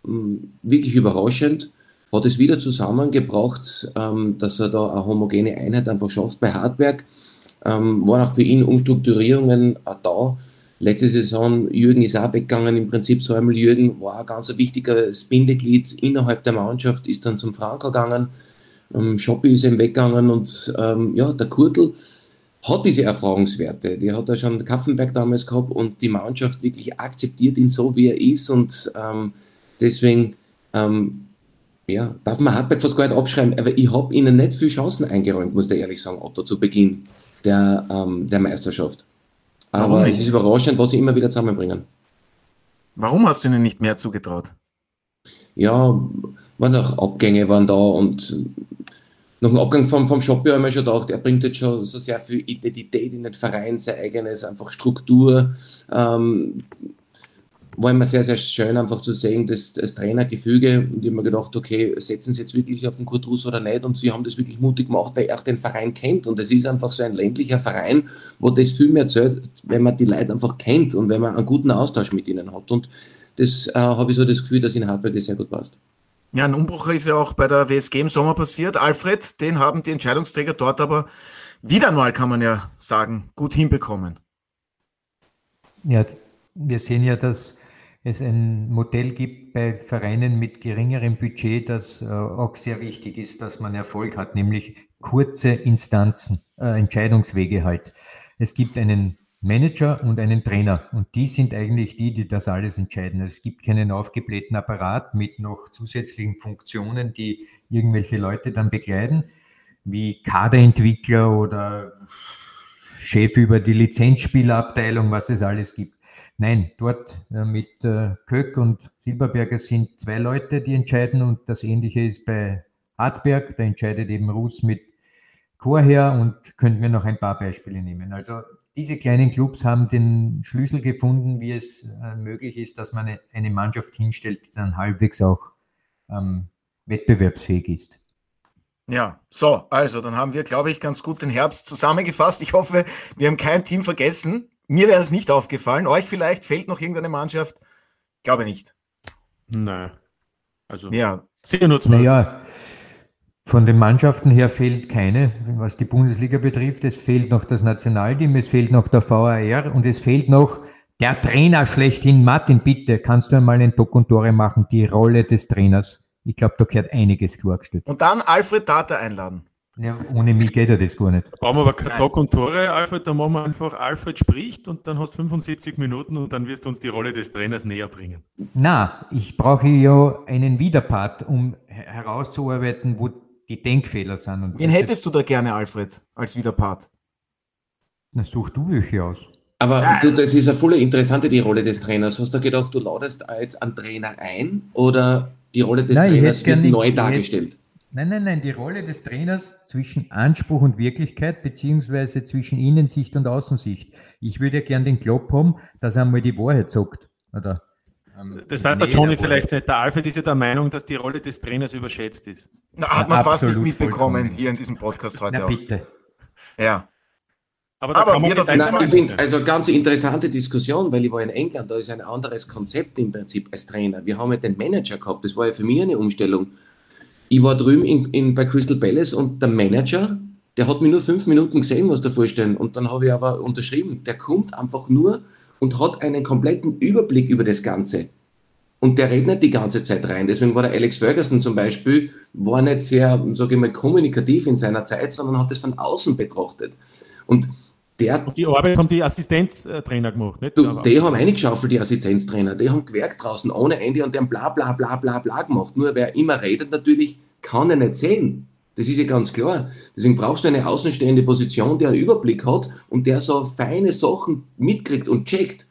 Ähm, wirklich überraschend. Hat es wieder zusammengebracht, ähm, dass er da eine homogene Einheit einfach schafft bei Hartberg. Ähm, waren auch für ihn Umstrukturierungen auch da. Letzte Saison, Jürgen ist auch weggegangen, im Prinzip einmal Jürgen war ein ganz wichtiger Bindeglied innerhalb der Mannschaft, ist dann zum Franco gegangen ähm, Schoppi ist ihm weggegangen und ähm, ja, der Kurtel hat diese Erfahrungswerte. Die hat er schon Kaffenberg damals gehabt und die Mannschaft wirklich akzeptiert ihn so, wie er ist und ähm, deswegen ähm, ja, darf man Hartberg fast gar nicht abschreiben, aber ich habe ihnen nicht viel Chancen eingeräumt, muss ich ehrlich sagen, Otto, zu Beginn der, ähm, der Meisterschaft. Aber es ist überraschend, was sie immer wieder zusammenbringen. Warum hast du ihnen nicht mehr zugetraut? Ja, waren auch Abgänge waren da und nach dem Abgang vom, vom Shopper haben wir schon gedacht, er bringt jetzt schon so sehr viel Identität in den Verein, sein eigenes, einfach Struktur. Ähm, war immer sehr, sehr schön, einfach zu sehen, dass das Trainergefüge. Und ich habe mir gedacht, okay, setzen sie jetzt wirklich auf den Kurt Russ oder nicht? Und sie haben das wirklich mutig gemacht, weil er auch den Verein kennt. Und es ist einfach so ein ländlicher Verein, wo das viel mehr zählt, wenn man die Leute einfach kennt und wenn man einen guten Austausch mit ihnen hat. Und das äh, habe ich so das Gefühl, dass in Hartberg das sehr gut passt. Ja, ein Umbruch ist ja auch bei der WSG im Sommer passiert. Alfred, den haben die Entscheidungsträger dort aber wieder einmal, kann man ja sagen, gut hinbekommen. Ja, wir sehen ja, dass es ein Modell gibt bei Vereinen mit geringerem Budget, das äh, auch sehr wichtig ist, dass man Erfolg hat, nämlich kurze Instanzen, äh, Entscheidungswege halt. Es gibt einen Manager und einen Trainer. Und die sind eigentlich die, die das alles entscheiden. Es gibt keinen aufgeblähten Apparat mit noch zusätzlichen Funktionen, die irgendwelche Leute dann begleiten, wie Kaderentwickler oder Chef über die Lizenzspielerabteilung, was es alles gibt. Nein, dort äh, mit äh, Köck und Silberberger sind zwei Leute, die entscheiden und das Ähnliche ist bei Hartberg, da entscheidet eben Russ mit Chorherr und könnten wir noch ein paar Beispiele nehmen. Also diese kleinen Clubs haben den Schlüssel gefunden, wie es äh, möglich ist, dass man eine, eine, Mannschaft hinstellt, die dann halbwegs auch ähm, wettbewerbsfähig ist. Ja, so, also dann haben wir, glaube ich, ganz gut den Herbst zusammengefasst. Ich hoffe, wir haben kein Team vergessen. Mir wäre es nicht aufgefallen. Euch vielleicht fehlt noch irgendeine Mannschaft? Glaube nicht. Nein. Also, ja. Sind nur zwei. Naja, von den Mannschaften her fehlt keine, was die Bundesliga betrifft. Es fehlt noch das Nationalteam, es fehlt noch der VAR und es fehlt noch der Trainer schlechthin. Martin, bitte, kannst du einmal ein Tore machen, die Rolle des Trainers? Ich glaube, da gehört einiges klargestellt. Und dann Alfred Tata einladen. Ja, ohne mich geht ja das gar nicht. Da brauchen wir aber kein Doc und Tore, Alfred, da machen wir einfach, Alfred spricht und dann hast du 75 Minuten und dann wirst du uns die Rolle des Trainers näher bringen. Na, ich brauche ja einen Widerpart, um herauszuarbeiten, wo die Denkfehler sind. Und Wen hättest du da gerne, Alfred, als Widerpart? Na, such du welche aus. Aber ja. du, das ist eine voll interessante, die Rolle des Trainers. Hast du gedacht, du ladest jetzt einen Trainer ein oder die Rolle des nein, Trainers wird neu nicht, dargestellt? Nein, nein, nein, die Rolle des Trainers zwischen Anspruch und Wirklichkeit, beziehungsweise zwischen Innensicht und Außensicht. Ich würde ja gern den Klopp haben, dass er einmal die Wahrheit sagt. Oder ähm, das weiß der Johnny vielleicht nicht. Der Alfred ist ja der Meinung, dass die Rolle des Trainers überschätzt ist. Na, hat man fast nicht mitbekommen hier in diesem Podcast heute Na, bitte. Ja. Aber, aber wir Nein, ich finde, also ganz interessante Diskussion, weil ich war in England, da ist ein anderes Konzept im Prinzip als Trainer. Wir haben ja den Manager gehabt, das war ja für mich eine Umstellung. Ich war drüben in, in, bei Crystal Palace und der Manager, der hat mir nur fünf Minuten gesehen, was da vorstellen. Und dann habe ich aber unterschrieben, der kommt einfach nur und hat einen kompletten Überblick über das Ganze. Und der redet nicht die ganze Zeit rein. Deswegen war der Alex Ferguson zum Beispiel, war nicht sehr, sage ich mal, kommunikativ in seiner Zeit, sondern hat das von außen betrachtet. Und der, und die Arbeit haben die Assistenztrainer gemacht, nicht? Du, die haben eingeschaufelt, die Assistenztrainer. Die haben gewerkt draußen ohne Ende und die haben bla bla bla bla bla gemacht. Nur wer immer redet natürlich, kann er nicht sehen. Das ist ja ganz klar. Deswegen brauchst du eine außenstehende Position, die einen Überblick hat und der so feine Sachen mitkriegt und checkt.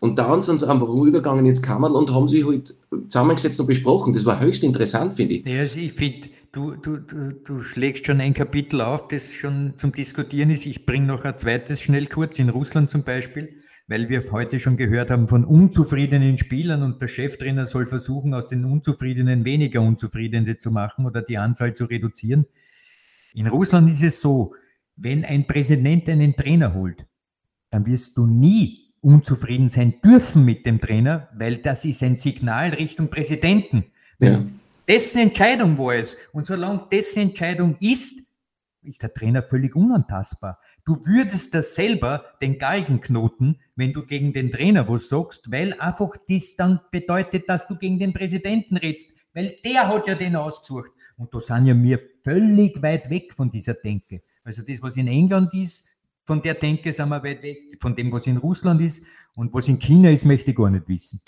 Und dann sind sie einfach rübergegangen ins Kammerl und haben sich halt zusammengesetzt und besprochen. Das war höchst interessant, finde ich. Ja, also ich finde, du, du, du, du schlägst schon ein Kapitel auf, das schon zum Diskutieren ist. Ich bringe noch ein zweites schnell kurz, in Russland zum Beispiel, weil wir heute schon gehört haben von unzufriedenen Spielern und der Cheftrainer soll versuchen, aus den Unzufriedenen weniger Unzufriedene zu machen oder die Anzahl zu reduzieren. In Russland ist es so, wenn ein Präsident einen Trainer holt, dann wirst du nie unzufrieden sein dürfen mit dem Trainer, weil das ist ein Signal Richtung Präsidenten. Ja. Dessen Entscheidung war es. Und solange dessen Entscheidung ist, ist der Trainer völlig unantastbar. Du würdest das selber den Galgen knoten, wenn du gegen den Trainer was sagst, weil einfach das dann bedeutet, dass du gegen den Präsidenten redst, weil der hat ja den ausgesucht. Und da sind ja wir völlig weit weg von dieser Denke. Also das, was in England ist, von der Denke sind wir weit weg, von dem, was in Russland ist und was in China ist, möchte ich gar nicht wissen.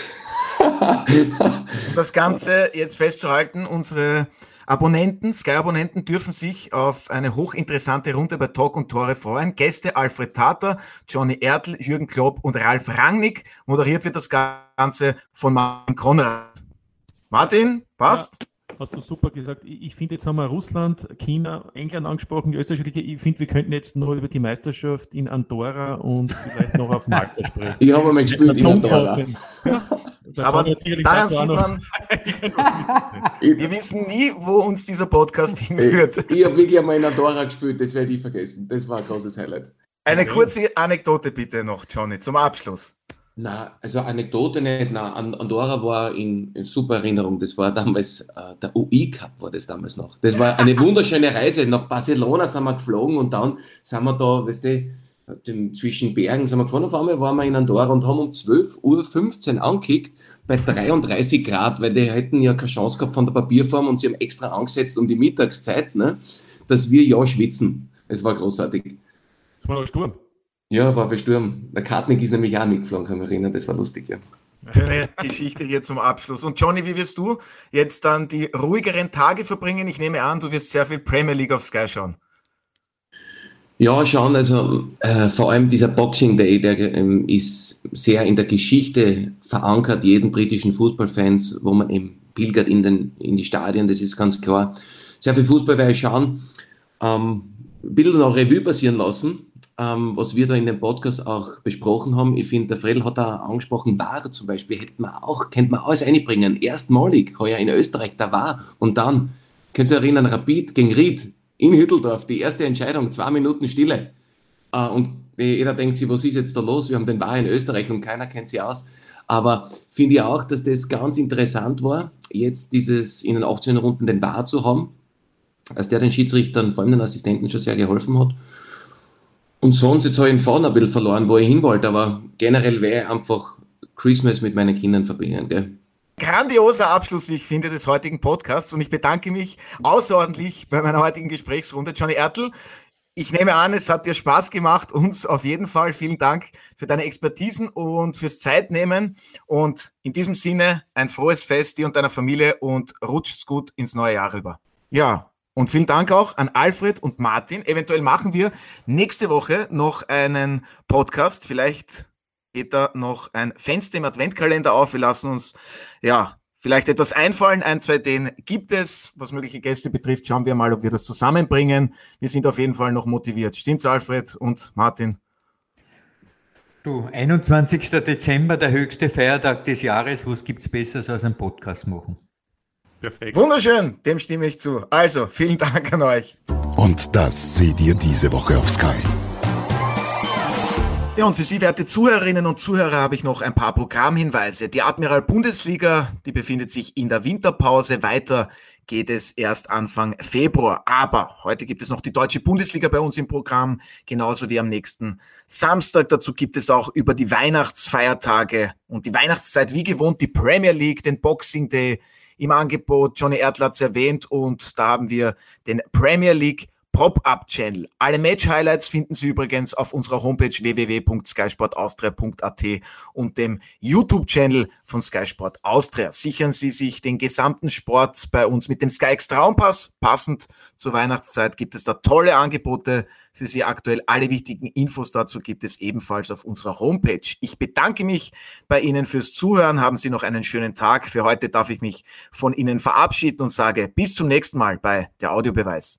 *laughs* das Ganze jetzt festzuhalten, unsere Abonnenten, Sky-Abonnenten dürfen sich auf eine hochinteressante Runde bei Talk und Tore freuen. Gäste Alfred Tater, Johnny Ertl, Jürgen Klopp und Ralf Rangnick. Moderiert wird das Ganze von Martin Konrad. Martin, passt? Ja hast du super gesagt. Ich, finde, jetzt haben wir Russland, China, England angesprochen, die österreichische Ich finde, wir könnten jetzt noch über die Meisterschaft in Andorra und vielleicht noch auf Malta sprechen. Ich habe mal gespielt in Andorra. Aber daran sieht man, *laughs* wir wissen nie, wo uns dieser Podcast hinführt. Ich, ich habe wirklich einmal in Andorra gespielt, das werde ich vergessen. Das war ein großes Highlight. Eine kurze Anekdote bitte noch, Johnny, zum Abschluss. Na, also Anekdote nicht. Na, Andorra war in, in super Erinnerung. Das war damals, äh, der UI Cup war das damals noch. Das war eine wunderschöne Reise. Nach Barcelona sind wir geflogen und dann sind wir da, weißt du, zwischen Bergen sind wir gefahren. Auf einmal waren wir in Andorra und haben um 12.15 Uhr angekickt bei 33 Grad, weil die hätten ja keine Chance gehabt von der Papierform und sie haben extra angesetzt um die Mittagszeit, ne, dass wir ja schwitzen. Es war großartig. Es war ein Sturm. Ja, war für Sturm. Der Kartnick ist nämlich auch mitgeflogen, kann ich mich erinnern. Das war lustig, ja. Schöne Geschichte hier zum Abschluss. Und Johnny, wie wirst du jetzt dann die ruhigeren Tage verbringen? Ich nehme an, du wirst sehr viel Premier League auf Sky schauen. Ja, schauen, also äh, vor allem dieser Boxing Day, der ähm, ist sehr in der Geschichte verankert, jeden britischen Fußballfans, wo man eben pilgert in, den, in die Stadien, das ist ganz klar. Sehr viel Fußball werde ich schauen, ähm, ein bisschen noch Revue passieren lassen ähm, was wir da in dem Podcast auch besprochen haben. Ich finde, der Fredel hat da angesprochen, war zum Beispiel, hätte man auch, könnte man alles einbringen. Erstmalig, heuer in Österreich, da war. Und dann, könnt ihr erinnern, Rapid gegen Ried in Hütteldorf, die erste Entscheidung, zwei Minuten Stille. Äh, und jeder denkt sich, was ist jetzt da los? Wir haben den War in Österreich und keiner kennt sie aus. Aber finde ich auch, dass das ganz interessant war, jetzt dieses in den 18 Runden den War zu haben, als der den Schiedsrichtern, vor allem den Assistenten, schon sehr geholfen hat. Und sonst, jetzt habe ich den Faden ein bisschen verloren, wo ich hin wollte, aber generell wäre einfach Christmas mit meinen Kindern verbringen. Gell? Grandioser Abschluss, wie ich finde, des heutigen Podcasts und ich bedanke mich außerordentlich bei meiner heutigen Gesprächsrunde. Johnny Ertl, ich nehme an, es hat dir Spaß gemacht, uns auf jeden Fall. Vielen Dank für deine Expertisen und fürs Zeitnehmen. Und in diesem Sinne ein frohes Fest dir und deiner Familie und rutscht's gut ins neue Jahr rüber. Ja, und vielen Dank auch an Alfred und Martin. Eventuell machen wir nächste Woche noch einen Podcast. Vielleicht geht da noch ein Fenster im Adventkalender auf. Wir lassen uns ja vielleicht etwas einfallen. Ein, zwei Ideen gibt es. Was mögliche Gäste betrifft, schauen wir mal, ob wir das zusammenbringen. Wir sind auf jeden Fall noch motiviert. Stimmt's, Alfred und Martin? Du, 21. Dezember, der höchste Feiertag des Jahres. Was gibt's Besseres als einen Podcast machen? Perfekt. Wunderschön, dem stimme ich zu. Also, vielen Dank an euch. Und das seht ihr diese Woche auf Sky. Ja, und für Sie, werte Zuhörerinnen und Zuhörer, habe ich noch ein paar Programmhinweise. Die Admiral Bundesliga, die befindet sich in der Winterpause. Weiter geht es erst Anfang Februar. Aber heute gibt es noch die Deutsche Bundesliga bei uns im Programm, genauso wie am nächsten Samstag. Dazu gibt es auch über die Weihnachtsfeiertage und die Weihnachtszeit wie gewohnt die Premier League, den Boxing Day im Angebot. Johnny Erdl hat es erwähnt und da haben wir den Premier League Pop-Up-Channel. Alle Match-Highlights finden Sie übrigens auf unserer Homepage www.skysportaustria.at und dem YouTube-Channel von Sky Sport Austria. Sichern Sie sich den gesamten Sport bei uns mit dem SkyX Traumpass. Passend zur Weihnachtszeit gibt es da tolle Angebote für Sie aktuell. Alle wichtigen Infos dazu gibt es ebenfalls auf unserer Homepage. Ich bedanke mich bei Ihnen fürs Zuhören. Haben Sie noch einen schönen Tag. Für heute darf ich mich von Ihnen verabschieden und sage bis zum nächsten Mal bei der Audiobeweis.